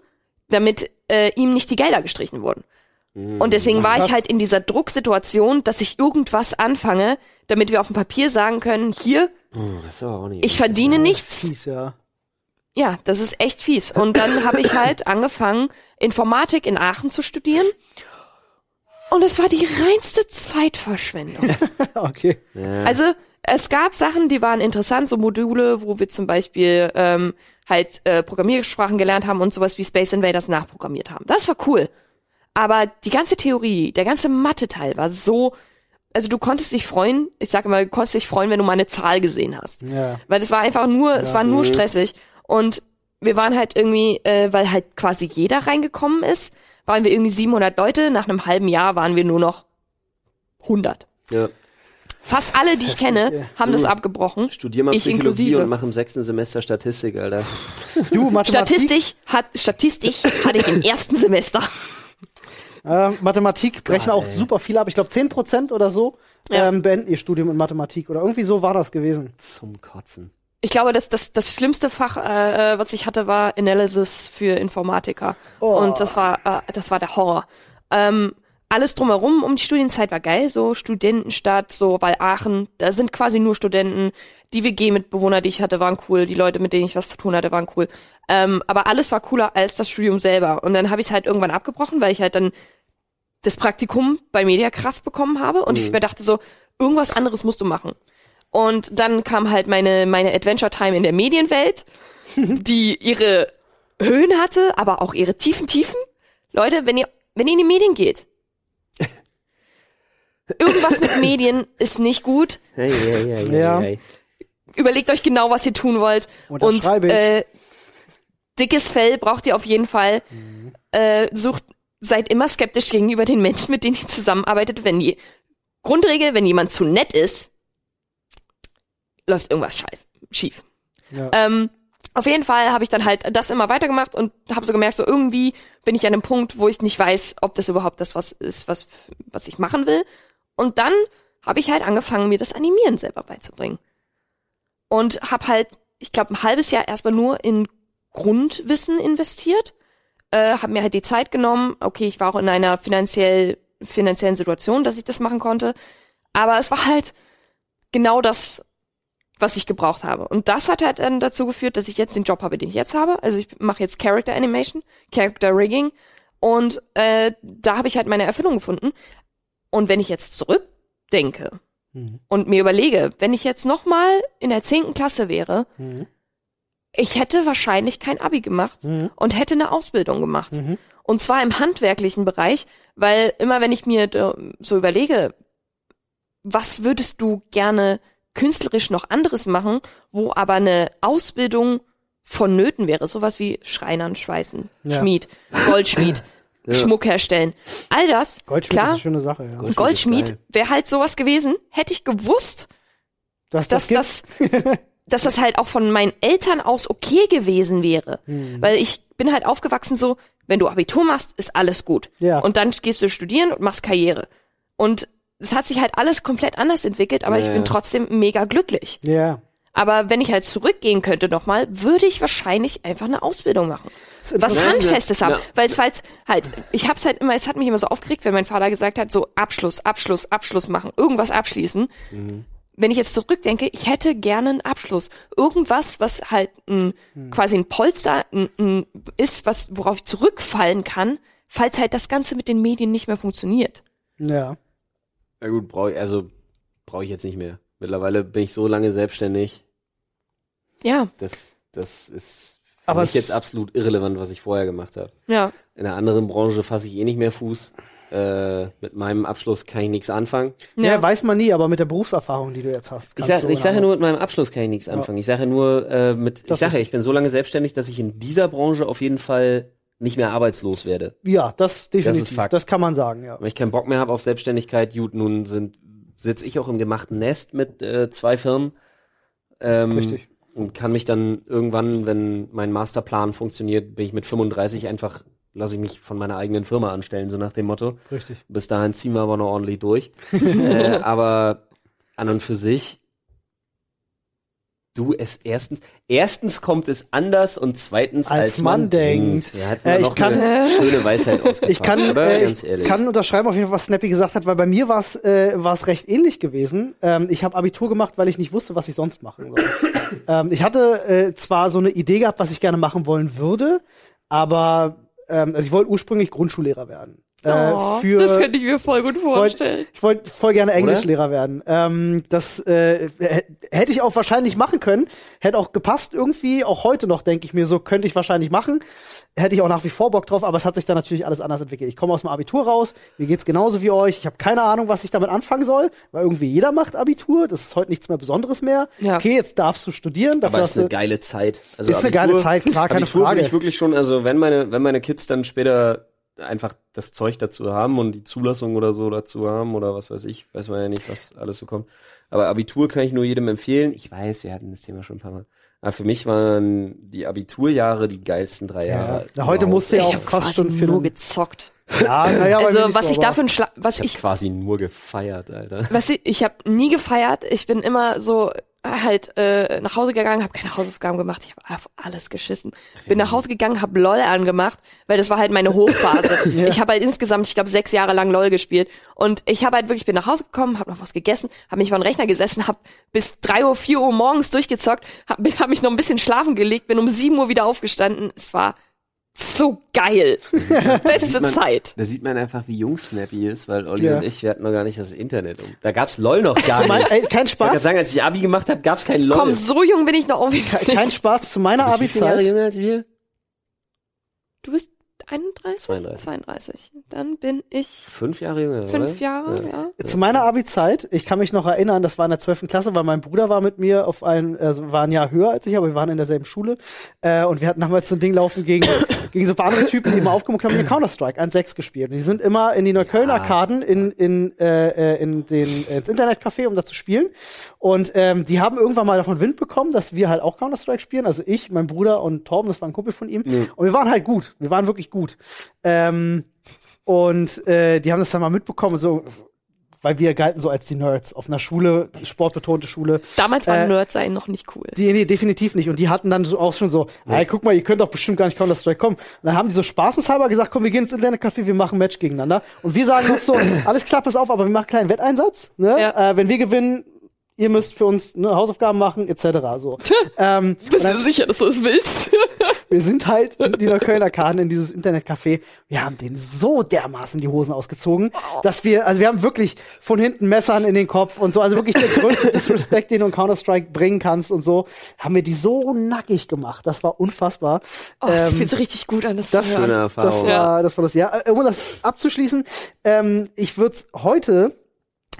damit äh, ihm nicht die Gelder gestrichen wurden. Und deswegen war ich halt in dieser Drucksituation, dass ich irgendwas anfange, damit wir auf dem Papier sagen können, hier, das ist aber auch nicht. ich verdiene nichts, Fies, ja. Ja, das ist echt fies. Und dann habe ich halt angefangen, Informatik in Aachen zu studieren. Und es war die reinste Zeitverschwendung. okay. Ja. Also es gab Sachen, die waren interessant, so Module, wo wir zum Beispiel ähm, halt äh, Programmiersprachen gelernt haben und sowas wie Space Invaders nachprogrammiert haben. Das war cool. Aber die ganze Theorie, der ganze Mathe-Teil war so, also du konntest dich freuen, ich sage immer, du konntest dich freuen, wenn du mal eine Zahl gesehen hast. Ja. Weil das war einfach nur, es war nur stressig. Und wir waren halt irgendwie, äh, weil halt quasi jeder reingekommen ist, waren wir irgendwie 700 Leute. Nach einem halben Jahr waren wir nur noch 100. ja. Fast alle, die ich kenne, haben Du, das abgebrochen. Studier mal Ich Psychologie inklusive. und mach im sechsten Semester Statistik, Alter. Du, Mathematik, Statistik hat, Statistik hatte ich im ersten Semester. äh, Mathematik brechen auch super viele ab. Ich glaube, 10% oder so Ja. ähm, beenden ihr Studium in Mathematik. Oder irgendwie so war das gewesen. Zum Kotzen. Ich glaube, das, das, das schlimmste Fach, äh, äh, was ich hatte, war Analysis für Informatiker. Oh. Und das war, äh, das war der Horror. Ähm, alles drumherum um die Studienzeit war geil, so Studentenstadt, so weil Aachen, da sind quasi nur Studenten. Die WG-Mitbewohner, die ich hatte, waren cool. Die Leute, mit denen ich was zu tun hatte, waren cool. Ähm, aber alles war cooler als das Studium selber. Und dann habe ich es halt irgendwann abgebrochen, weil ich halt dann das Praktikum bei Mediakraft bekommen habe und ich mir dachte so, irgendwas anderes musst du machen. Und dann kam halt meine, meine Adventure Time in der Medienwelt, die ihre Höhen hatte, aber auch ihre tiefen Tiefen. Leute, wenn ihr, wenn ihr in die Medien geht, irgendwas mit Medien ist nicht gut. Hey, hey, hey, hey, Ja. hey. Überlegt euch genau, was ihr tun wollt. Und ich. äh, dickes Fell braucht ihr auf jeden Fall. Äh, sucht, seid immer skeptisch gegenüber den Menschen, mit denen ihr zusammenarbeitet. Wenn die Grundregel, wenn jemand zu nett ist, läuft irgendwas scheif, schief. Ja. Ähm, auf jeden Fall habe ich dann halt das immer weitergemacht und habe so gemerkt, so irgendwie bin ich an einem Punkt, wo ich nicht weiß, ob das überhaupt das was ist, was, was ich machen will. Und dann habe ich halt angefangen, mir das Animieren selber beizubringen. Und habe halt ich glaube, ein halbes Jahr erstmal nur in Grundwissen investiert, äh, habe mir halt die Zeit genommen. Okay, ich war auch in einer finanziell, finanziellen Situation, dass ich das machen konnte. Aber es war halt genau das, was ich gebraucht habe. Und das hat halt dann dazu geführt, dass ich jetzt den Job habe, den ich jetzt habe. Also ich mache jetzt Character Animation, Character Rigging und äh, da habe ich halt meine Erfüllung gefunden. Und wenn ich jetzt zurückdenke Mhm. und mir überlege, wenn ich jetzt noch mal in der zehnten Klasse wäre, Mhm. ich hätte wahrscheinlich kein Abi gemacht Mhm. und hätte eine Ausbildung gemacht. Mhm. Und zwar im handwerklichen Bereich, weil immer wenn ich mir so überlege, was würdest du gerne künstlerisch noch anderes machen, wo aber eine Ausbildung vonnöten wäre, sowas wie Schreinern, Schweißen, Ja. Schmied, Goldschmied, Ja. Schmuck herstellen. All das, Goldschmied ist klar, eine schöne Sache, ja. Gold- Goldschmied ist wäre halt sowas gewesen, hätte ich gewusst, Dass dass das, das, dass das halt auch von meinen Eltern aus okay gewesen wäre. Hm. Weil ich bin halt aufgewachsen so, wenn du Abitur machst, ist alles gut. Ja. Und dann gehst du studieren und machst Karriere. Und es hat sich halt alles komplett anders entwickelt, aber ich Ja, bin ja. trotzdem mega glücklich. Ja. Aber wenn ich halt zurückgehen könnte nochmal, würde ich wahrscheinlich einfach eine Ausbildung machen. Was. Handfestes haben. Ja. Weil es war jetzt halt, ich hab's halt immer, es hat mich immer so aufgeregt, wenn mein Vater gesagt hat, so Abschluss, Abschluss, Abschluss machen, irgendwas abschließen. Wenn ich jetzt zurückdenke, ich hätte gerne einen Abschluss. Irgendwas, was halt ein, quasi ein Polster ein, ein, ist, was, worauf ich zurückfallen kann, falls halt das Ganze mit den Medien nicht mehr funktioniert. Ja. Na gut, brauche ich, also brauche ich jetzt nicht mehr. Mittlerweile bin ich so lange selbstständig, Ja, das, das ist für Aber mich jetzt absolut irrelevant, was ich vorher gemacht habe. ja. In einer anderen Branche fasse ich eh nicht mehr Fuß. Äh, mit meinem Abschluss kann ich nichts anfangen. ja. Ja, weiß man nie, aber mit der Berufserfahrung, die du jetzt hast. Ich, sag, du ich sage nur, mit meinem Abschluss kann ich nichts anfangen. Ich sage nur, äh, mit, ich sage, ich bin so lange selbstständig, dass ich in dieser Branche auf jeden Fall nicht mehr arbeitslos werde. Ja, das definitiv. Das, Fakt. kann man sagen, ja. Wenn ich keinen Bock mehr habe auf Selbstständigkeit, gut, nun sind sitze ich auch im gemachten Nest mit äh, zwei Firmen. Ähm, Richtig. Und kann mich dann irgendwann, wenn mein Masterplan funktioniert, bin ich mit 35 einfach, lasse ich mich von meiner eigenen Firma anstellen, so nach dem Motto. Richtig. Bis dahin ziehen wir aber noch ordentlich durch. äh, aber an und für sich, du es erstens, erstens kommt es anders und zweitens Als als, man man, denkt. Ja, hat Äh, man ich noch kann- eine schöne Weisheit Ich kann, äh, ich kann unterschreiben auf jeden Fall, was Snappy gesagt hat, weil bei mir war es äh, war's recht ähnlich gewesen. Ähm, ich habe Abitur gemacht, weil ich nicht wusste, was ich sonst machen soll. ähm, ich hatte äh, zwar so eine Idee gehabt, was ich gerne machen wollen würde, aber ähm, also ich wollte ursprünglich Grundschullehrer werden. Äh, Oh, für das könnte ich mir voll gut vorstellen. ich wollte voll gerne Englischlehrer werden. Ähm, das äh, hätte ich auch wahrscheinlich machen können. Hätte auch gepasst irgendwie. Auch heute noch denke ich mir so, könnte ich wahrscheinlich machen. Hätte ich auch nach wie vor Bock drauf, aber es hat sich dann natürlich alles anders entwickelt. Ich komme aus dem Abitur raus, mir geht's genauso wie euch. Ich habe keine Ahnung, was ich damit anfangen soll, weil irgendwie jeder macht Abitur. Das ist heute nichts mehr Besonderes mehr. Ja. Okay, jetzt darfst du studieren. Dafür Aber ist eine geile Zeit. Also Ist eine geile Zeit, klar, keine Abitur Frage. Bin ich wirklich schon, also wenn meine, wenn meine Kids dann später einfach das Zeug dazu haben und die Zulassung oder so dazu haben oder was weiß ich, weiß man ja nicht, was alles so kommt. Aber Abitur kann ich nur jedem empfehlen. Ich weiß, wir hatten das Thema schon ein paar Mal. Aber für mich waren die Abiturjahre die geilsten drei ja, Jahre. na, heute überhaupt. musst du ja ich auch fast schon für nur gezockt. ja, naja, Also nicht was ich aber- dafür was Ich ich habe quasi nur gefeiert, Alter. was ich, ich habe nie gefeiert. Ich bin immer so halt äh, nach Hause gegangen, habe keine Hausaufgaben gemacht. Ich habe auf alles geschissen. Bin nach Hause gegangen, habe LOL angemacht, weil das war halt meine Hochphase. Ja. Ich habe halt insgesamt, ich glaube, sechs Jahre lang LOL gespielt. Und ich habe halt wirklich, bin nach Hause gekommen, habe noch was gegessen, habe mich vor den Rechner gesessen, habe bis drei Uhr, vier Uhr morgens durchgezockt, habe hab mich noch ein bisschen schlafen gelegt, bin um sieben Uhr wieder aufgestanden. Es war so geil. Beste man- Zeit. Da sieht man einfach, wie jung Snappy ist, weil Olli Ja. und ich, wir hatten noch gar nicht das Internet. Um. Da gab's LOL noch gar Mein, nicht. ey, kein Ich wollte Spaß. sagen, als ich Abi gemacht habe, gab's kein LOL. Komm, so jung bin ich noch auch wieder Kein nicht. Spaß zu meiner Abi-Zeit. jünger als wir? Du bist 31? 32. 32. Dann bin ich Fünf Jahre jünger, fünf oder? Jahre, Ja. ja. Zu meiner Abi-Zeit, ich kann mich noch erinnern, das war in der 12. Klasse, weil mein Bruder war mit mir auf ein, also war ein Jahr höher als ich, aber wir waren in derselben Schule. Äh, und wir hatten damals so ein Ding laufen gegen, gegen so ein paar andere Typen, die immer aufgemuckt haben, die Counter-Strike 1.6 gespielt. Und die sind immer in die Neukölln-Arkaden in, in, äh, äh, in den, ins Internetcafé, um da zu spielen. Und ähm, die haben irgendwann mal davon Wind bekommen, dass wir halt auch Counter-Strike spielen. Also ich, mein Bruder und Torben, das war ein Kumpel von ihm. Und wir waren halt gut. Wir waren wirklich gut. Ähm, und äh, die haben das dann mal mitbekommen, so, weil wir galten so als die Nerds auf einer Schule, sportbetonte Schule. Damals war Äh, Nerd sein noch nicht cool. Die, nee, definitiv nicht. Und die hatten dann so auch schon so, ey, guck mal, ihr könnt doch bestimmt gar nicht Counter-Strike kommen. Und dann haben die so spaßenshalber gesagt, komm, wir gehen ins Internetcafé, wir machen ein Match gegeneinander. Und wir sagen noch so, alles klar, pass auf, aber wir machen einen kleinen Wetteinsatz. Ne? Ja. Äh, wenn wir gewinnen, ihr müsst für uns ne, Hausaufgaben machen, etc. So. ähm, Bist dann, du sicher, dass du das willst? Wir sind halt in die Neuköllner Karten in dieses Internetcafé. Wir haben den so dermaßen die Hosen ausgezogen, dass wir, also wir haben wirklich von hinten Messern in den Kopf und so, also wirklich der größte Disrespect, den du in Counter-Strike bringen kannst und so, haben wir die so nackig gemacht. Das war unfassbar. Oh, das Ähm, fühlt sich richtig gut an, das, das, zu hören. Das Erfahrung. war, das war das. Ja, äh, um das abzuschließen, ähm, ich würde heute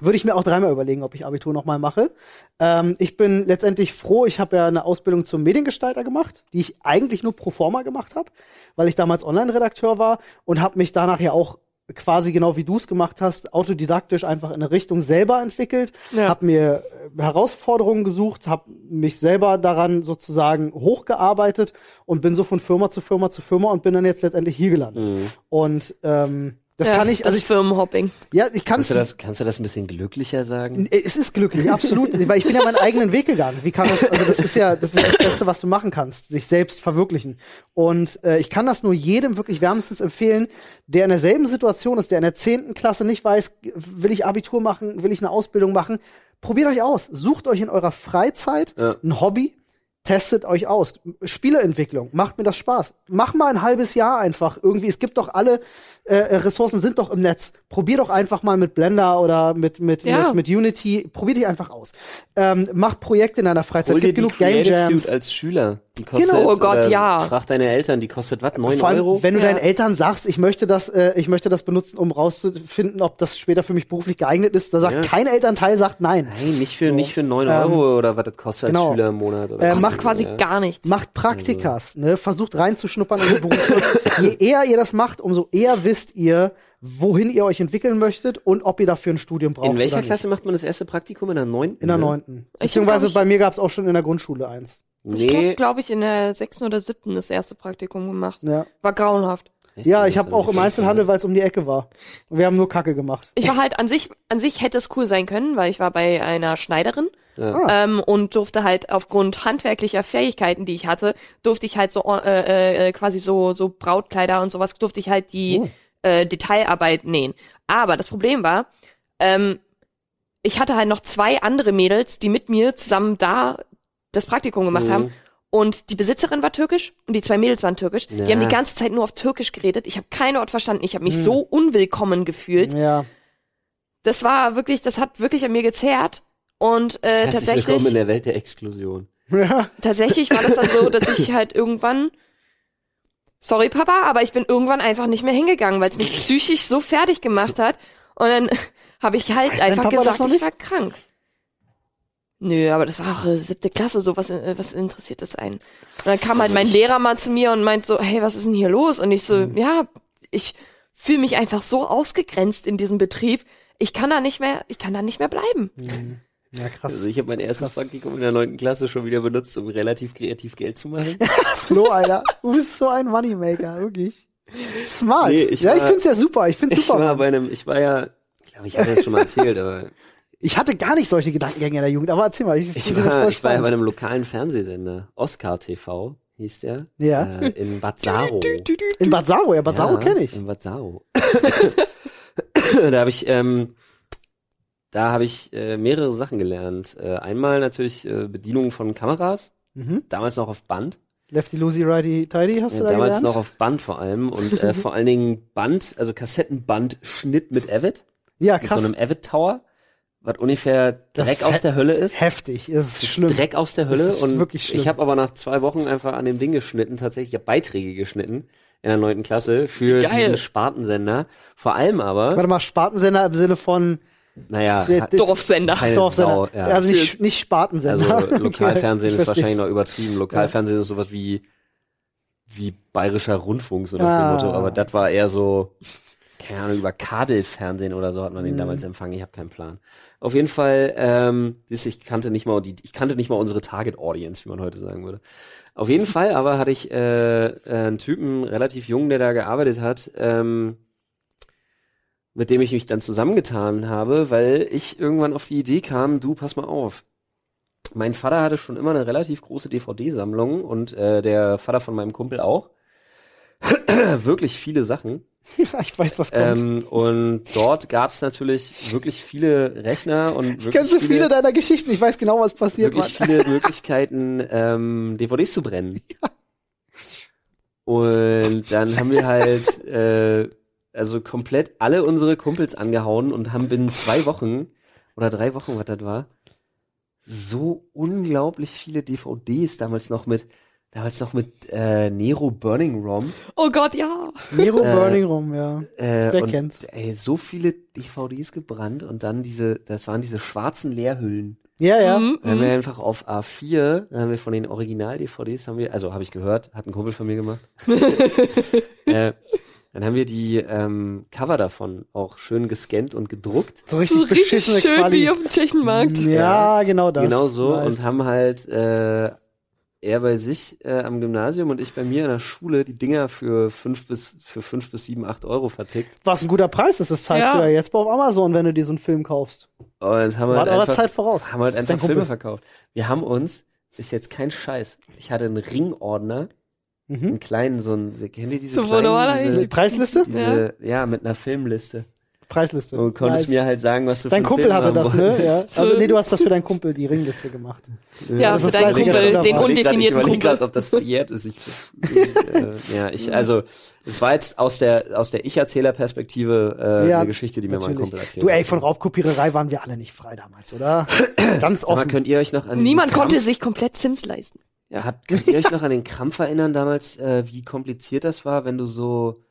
würde ich mir auch dreimal überlegen, ob ich Abitur noch mal mache. Ähm, ich bin letztendlich froh, ich habe ja eine Ausbildung zum Mediengestalter gemacht, die ich eigentlich nur pro forma gemacht habe, weil ich damals Online-Redakteur war und habe mich danach ja auch quasi genau wie du es gemacht hast, autodidaktisch einfach in eine Richtung selber entwickelt, Ja. habe mir äh, Herausforderungen gesucht, habe mich selber daran sozusagen hochgearbeitet und bin so von Firma zu Firma zu Firma und bin dann jetzt letztendlich hier gelandet. Mhm. Und ähm, das ja, kann ich, also das ich, Firmenhopping. ja, ich kann Kannst du, das, kannst du das ein bisschen glücklicher sagen? es ist glücklich, absolut, weil ich bin ja meinen eigenen Weg gegangen. Wie kann das, also das ist ja, das ist das Beste, was du machen kannst, sich selbst verwirklichen. Und äh, ich kann das nur jedem wirklich wärmstens empfehlen, der in derselben Situation ist, der in der zehnten Klasse nicht weiß, will ich Abitur machen, will ich eine Ausbildung machen. Probiert euch aus. Sucht euch in eurer Freizeit Ja. ein Hobby, testet euch aus. Spieleentwicklung, macht mir das Spaß. Mach mal ein halbes Jahr einfach irgendwie. Es gibt doch alle äh, Ressourcen sind doch im Netz. Probier doch einfach mal mit Blender oder mit mit Ja. mit, mit Unity. Probier dich einfach aus. Ähm, mach Projekte in deiner Freizeit. Hol dir Gibt die genug Game Creative Jams. Suite als Schüler. Die kostet, Genau, oh Gott, oder ja. Frag deine Eltern, die kostet was? 9 Vor allem, Euro? wenn du Ja. deinen Eltern sagst, ich möchte das, äh, ich möchte das benutzen, um rauszufinden, ob das später für mich beruflich geeignet ist, da sagt Ja. kein Elternteil sagt nein. Nein, nicht für, So. nicht für 9 Ähm, Euro oder was das kostet genau. als Schüler im Monat. Oder Äh, macht Quasi ja. gar nichts. Macht Praktikas, ne? Versucht reinzuschnuppern in die Berufe. Je eher ihr das macht, umso eher wisst ihr, wohin ihr euch entwickeln möchtet und ob ihr dafür ein Studium braucht. In welcher oder nicht. Klasse macht man das erste Praktikum? In der 9? In der neunten. Ich Beziehungsweise glaub ich- bei mir gab's auch schon in der Grundschule eins. Ich habe, Nee. glaube ich, in der sechsten oder siebten das erste Praktikum gemacht. Ja, War grauenhaft. ja ich habe auch im Einzelhandel, weil es um die Ecke war. Und wir haben nur Kacke gemacht. Ich war halt an sich, an sich hätte es cool sein können, weil ich war bei einer Schneiderin Ja. ähm, und durfte halt aufgrund handwerklicher Fähigkeiten, die ich hatte, durfte ich halt so äh, äh, quasi so so Brautkleider und sowas durfte ich halt die Oh. Äh, Detailarbeit nähen. Aber das Problem war, ähm, ich hatte halt noch zwei andere Mädels, die mit mir zusammen da das Praktikum gemacht Mhm. haben. Und die Besitzerin war türkisch und die zwei Mädels waren türkisch. Die Ja. haben die ganze Zeit nur auf Türkisch geredet. Ich habe kein Wort verstanden. Ich habe mich so unwillkommen gefühlt Ja. das war wirklich, das hat wirklich an mir gezerrt. Und äh, Herzlich willkommen in tatsächlich, der Welt der Exklusion. ja. tatsächlich war das dann so, dass ich halt irgendwann, sorry Papa, aber ich bin irgendwann einfach nicht mehr hingegangen, weil es mich psychisch so fertig gemacht hat. Und dann habe ich halt Weiß einfach gesagt, ich war krank. Nö, aber das war auch äh, siebte Klasse, so was, äh, was interessiert das einen? Und dann kam halt mein Lehrer mal zu mir und meint so, hey, was ist denn hier los? Und ich so, Mhm. ja, ich fühle mich einfach so ausgegrenzt in diesem Betrieb. Ich kann da nicht mehr, ich kann da nicht mehr bleiben. Ja, krass. Also ich habe mein erstes Praktikum in der 9. Klasse schon wieder benutzt, um relativ kreativ Geld zu machen. Flo, Alter. Du bist so ein Moneymaker, wirklich. Smart. Nee, ich ja, ich war- find's ja super. Ich find's Ich super. war Mann. bei einem, ich war ja, glaube ich, habe das schon mal erzählt, aber Ich hatte gar nicht solche Gedankengänge in der Jugend, aber erzähl mal. Ich, ich war, ich war ja bei einem lokalen Fernsehsender, Oscar TV hieß der, Ja. äh, in Bad Saro. In Bad Saro, ja, Bad Saro Ja, kenne ich. In Bad Saro. da habe ich, ähm, da habe ich äh, mehrere Sachen gelernt. Äh, einmal natürlich äh, Bedienung von Kameras, Mhm. damals noch auf Band. Lefty Lucy Righty Tidy hast du da damals gelernt? noch auf Band vor allem und äh, vor allen Dingen Band, also Kassettenband-Schnitt mit Avid, ja, mit so krass. einem Avid Tower, was ungefähr Dreck aus der Hölle ist. Heftig, es ist schlimm. Dreck aus der Hölle und wirklich schlimm. ich habe aber nach zwei Wochen einfach an dem Ding geschnitten, tatsächlich, ich Beiträge geschnitten in der neunten Klasse für Geil. diesen Spartensender. Vor allem aber, Warte mal, Spartensender im Sinne von naja, der- Dorfsender. Keine Dorfsender. Sau, ja. Also nicht, nicht Spartensender. also Lokalfernsehen Ich ist wahrscheinlich noch übertrieben. Lokalfernsehen ist sowas wie wie bayerischer Rundfunk, so Ah. Motto. Aber das war eher so, keine Ahnung, über Kabelfernsehen oder so hat man den Mhm. damals empfangen. Ich habe keinen Plan. Auf jeden Fall, ähm, ich kannte nicht mal die, ich kannte nicht mal unsere Target Audience, wie man heute sagen würde. Auf jeden Fall, aber hatte ich äh, äh, einen Typen relativ jung, der da gearbeitet hat. Ähm, mit dem ich mich dann zusammengetan habe, weil ich irgendwann auf die Idee kam, du, pass mal auf. Mein Vater hatte schon immer eine relativ große DVD-Sammlung und äh, der Vater von meinem Kumpel auch. Wirklich viele Sachen. Ja, ich weiß, was kommt. Ähm, und dort gab es natürlich wirklich viele Rechner und ich kenne so viele deiner Geschichten, ich weiß genau, was passiert. wirklich Mann. viele Möglichkeiten, ähm, DVDs zu brennen. Und dann haben wir halt äh, also komplett alle unsere Kumpels angehauen und haben binnen zwei Wochen oder drei Wochen, was das war, so unglaublich viele DVDs damals noch mit damals noch mit äh, Nero Burning ROM Oh Gott, ja. Nero Äh, Burning Rum, ja. äh, Wer und, kennt's? Ey, so viele DVDs gebrannt und dann diese, das waren diese schwarzen Leerhüllen. Ja, ja. Mhm, Dann haben wir mhm. einfach auf A4, dann haben wir von den Original-DVDs, haben wir, also habe ich gehört, hat ein Kumpel von mir gemacht. äh, dann haben wir die ähm, Cover davon auch schön gescannt und gedruckt. So richtig So richtig beschissene schön Quali. wie auf dem Tschechenmarkt. Ja, genau das. genau so Nice. und haben halt äh, er bei sich äh, am Gymnasium und ich bei mir in der Schule die Dinger für fünf bis für fünf bis sieben, acht Euro vertickt. Was ein guter Preis ist, das zeigst Ja. du ja jetzt auf Amazon, wenn du dir so einen Film kaufst. Und haben War halt eurer einfach, Zeit voraus. haben halt einfach. Filme verkauft. Wir haben uns, ist jetzt kein Scheiß, ich hatte einen Ringordner, Mhm. einen kleinen, so ein, kennt ihr diese So kleinen, wunderbar diese, eigentlich. Preisliste? diese, ja. mit einer Filmliste. Preisliste. Und du konntest Nice. mir halt sagen, was du Dein für einen Kumpel Film hatte das, ne? Ja. So. Also nee, du hast das für deinen Kumpel die Ringliste gemacht. Ja, Also für deinen Kumpel, den. Ich undefinierten Kumpel. grad, ob das verjährt ist. Ich, ich, äh, ja, ich, also, es war jetzt aus der, aus der Ich-Erzähler-Perspektive äh, Ja, eine Geschichte, die mir mein Natürlich. Kumpel erzählt Du, ey, hat. von Raubkopiererei waren wir alle nicht frei damals, oder? Ganz Sag mal, offen. könnt ihr euch noch an Niemand konnte sich komplett Sims leisten. Ja, habt, könnt ihr euch noch an den Krampf erinnern damals, äh, wie kompliziert das war, wenn du so,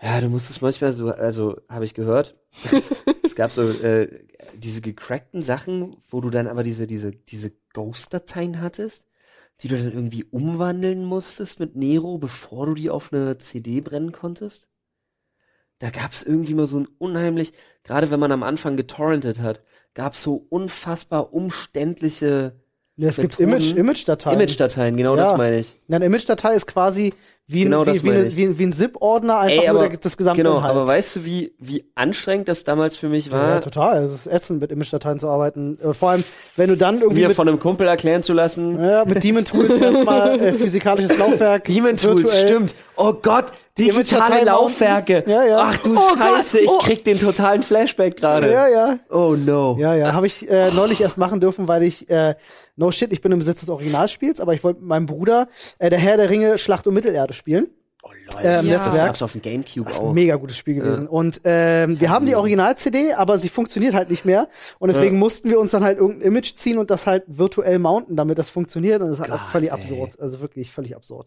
ja, du musstest manchmal so, also habe ich gehört, es gab so äh, diese gecrackten Sachen, wo du dann aber diese diese diese Ghost-Dateien hattest, die du dann irgendwie umwandeln musstest mit Nero, bevor du die auf eine CD brennen konntest. Da gab's irgendwie mal so ein unheimlich, gerade wenn man am Anfang getorrentet hat, gab's so unfassbar umständliche es gibt Image, Image-Dateien. Image-Dateien, genau Ja. das meine ich. Ja, eine Image-Datei ist quasi wie ein, Genau das wie, wie, eine, ich. wie, ein- wie ein ZIP-Ordner, einfach Ey, nur aber, der, das gesamte genau, Inhalts. aber weißt du, wie, wie anstrengend das damals für mich ja, war, total. Es ist ätzend, mit Image-Dateien zu arbeiten. Äh, Vor allem, wenn du dann irgendwie mir mit, von einem Kumpel erklären zu lassen? ja, mit Demon Tools erstmal äh, physikalisches Laufwerk. Demon Tools, virtuell- stimmt. Oh Gott, digitale Laufwerke. Ja, ja. Ach du Oh Scheiße, ich oh. krieg den totalen Flashback gerade. Ja, ja. Oh no. Ja, ja, habe ich äh, neulich erst machen dürfen, weil ich äh, no shit, ich bin im Besitz des Originalspiels, aber ich wollte mit meinem Bruder äh, der Herr der Ringe Schlacht um Mittelerde spielen. Oh Leute, Ähm, das Netzwerk. gab's auf dem Gamecube Das ist ein auch. mega gutes Spiel gewesen. Und ähm, wir haben die Original-CD, aber sie funktioniert halt nicht mehr. Und deswegen mussten wir uns dann halt irgendein Image ziehen und das halt virtuell mounten, damit das funktioniert. Und das ist halt völlig ey. absurd. Also wirklich völlig absurd.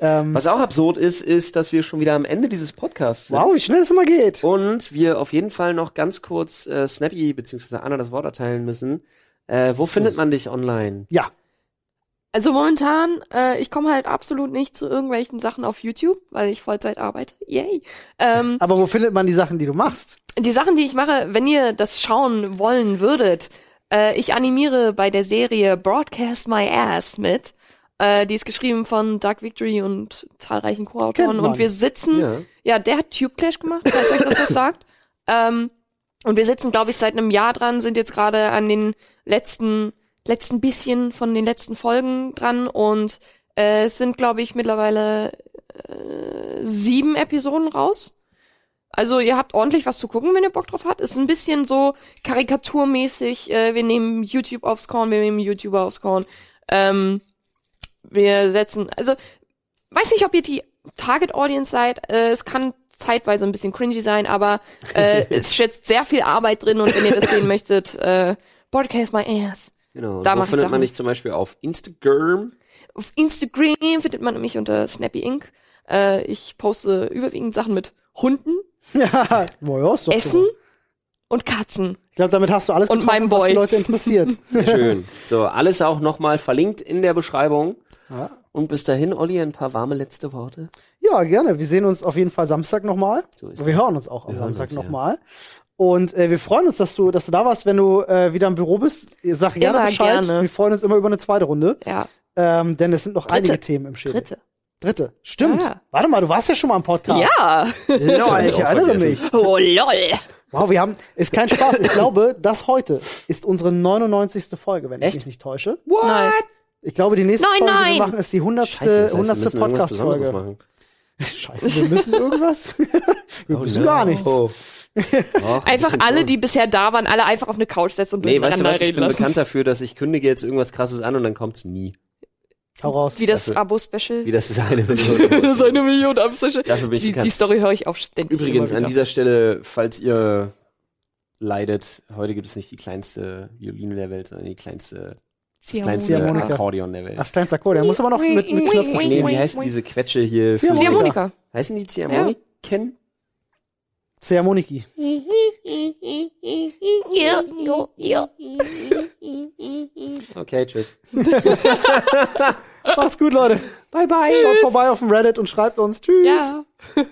Ähm, Was auch absurd ist, ist, dass wir schon wieder am Ende dieses Podcasts sind. wow, wie schnell es immer geht. Und wir auf jeden Fall noch ganz kurz äh, Snappy bzw. Anna das Wort erteilen müssen. Äh, wo findet man dich online? Ja, Also momentan, äh, ich komme halt absolut nicht zu irgendwelchen Sachen auf YouTube, weil ich Vollzeit arbeite. Yay. Ähm, aber wo findet man die Sachen, die du machst? die Sachen, die ich mache, wenn ihr das schauen wollen würdet, äh, ich animiere bei der Serie Broadcast My Ass mit. Äh, die ist geschrieben von Dark Victory und zahlreichen Co-Autoren. Und wir sitzen, Ja. ja. der hat Tube Clash gemacht, falls euch das was sagt. Ähm, und wir sitzen, glaube ich, seit einem Jahr dran, sind jetzt gerade an den letzten, letzten bisschen von den letzten Folgen dran und äh, es sind, glaube ich, mittlerweile äh, sieben Episoden raus. Also ihr habt ordentlich was zu gucken, wenn ihr Bock drauf habt. Ist ein bisschen so karikaturmäßig. Äh, wir nehmen YouTube aufs Korn, wir nehmen YouTuber aufs Korn. Ähm, wir setzen, also weiß nicht, ob ihr die Target Audience seid. Äh, es kann zeitweise ein bisschen cringy sein, aber äh, es steckt sehr viel Arbeit drin und wenn ihr das sehen möchtet, äh, Podcast my ass. Genau. Da ich findet Sachen. man dich zum Beispiel auf Instagram? Auf Instagram findet man mich unter Snappy Inc. Äh, ich poste überwiegend Sachen mit Hunden, Ja, boah, ja, ist doch Essen super. und Katzen. Ich glaube, damit hast du alles Und getroffen, was Boy. die Leute interessiert. Sehr schön. So, alles auch nochmal verlinkt in der Beschreibung. Ja. Und bis dahin, Olli, ein paar warme letzte Worte. Ja, gerne. Wir sehen uns auf jeden Fall Samstag nochmal. So ist wir das. hören uns auch am Wir Samstag nochmal. Und äh, wir freuen uns, dass du, dass du da warst, wenn du äh, wieder im Büro bist. Sag gerne Immer Bescheid. gerne. Wir freuen uns immer über eine zweite Runde. Ja, Ähm, denn es sind noch Dritte. einige Themen im Schädel. dritte. Dritte. Stimmt. Ja. Warte mal, du warst ja schon mal im Podcast. Ja. Ja, ich erinnere mich. Oh lol. Wow, wir haben, ist kein Spaß. Ich glaube, das heute ist unsere 99. Folge, wenn Echt? ich mich nicht täusche. Nice. Ich glaube, die nächste Nein, Folge, die wir nein. machen, ist die 100. Scheiße, das heißt, wir 100. müssen irgendwas Besonderes Podcast-Folge. Scheiße, wir müssen irgendwas. wir Oh, müssen no. gar nichts. Oh. Och, ein Einfach alle, schon. die bisher da waren, alle einfach auf eine Couch setzen und Nee, weißt du was, ich bin lassen. bekannt dafür, dass ich kündige jetzt irgendwas krasses an und dann kommt's nie. Hau raus. Wie das Dafür- Abo-Special. Wie das ist eine Million. Das ist eine Million Abo-Special. Dafür bin ich Die, bekannt. die Story höre ich auch ständig. Übrigens, immer an dieser Stelle, falls ihr leidet, heute gibt es nicht die kleinste Violine der Welt, sondern die kleinste, das kleinste Ziehharmonika. Akkordeon der Welt. Das kleinste Akkord, der muss aber noch mit, mit Knöpfen Nee, wie heißt diese Quetsche hier? für- Ziehharmonika. Heißen die Ziehharmoniken? Ziehharmoniki. Ja, ja, ja. Okay, tschüss. Macht's gut, Leute. Bye, bye. Schaut vorbei auf dem Reddit und schreibt uns. Tschüss. Ja.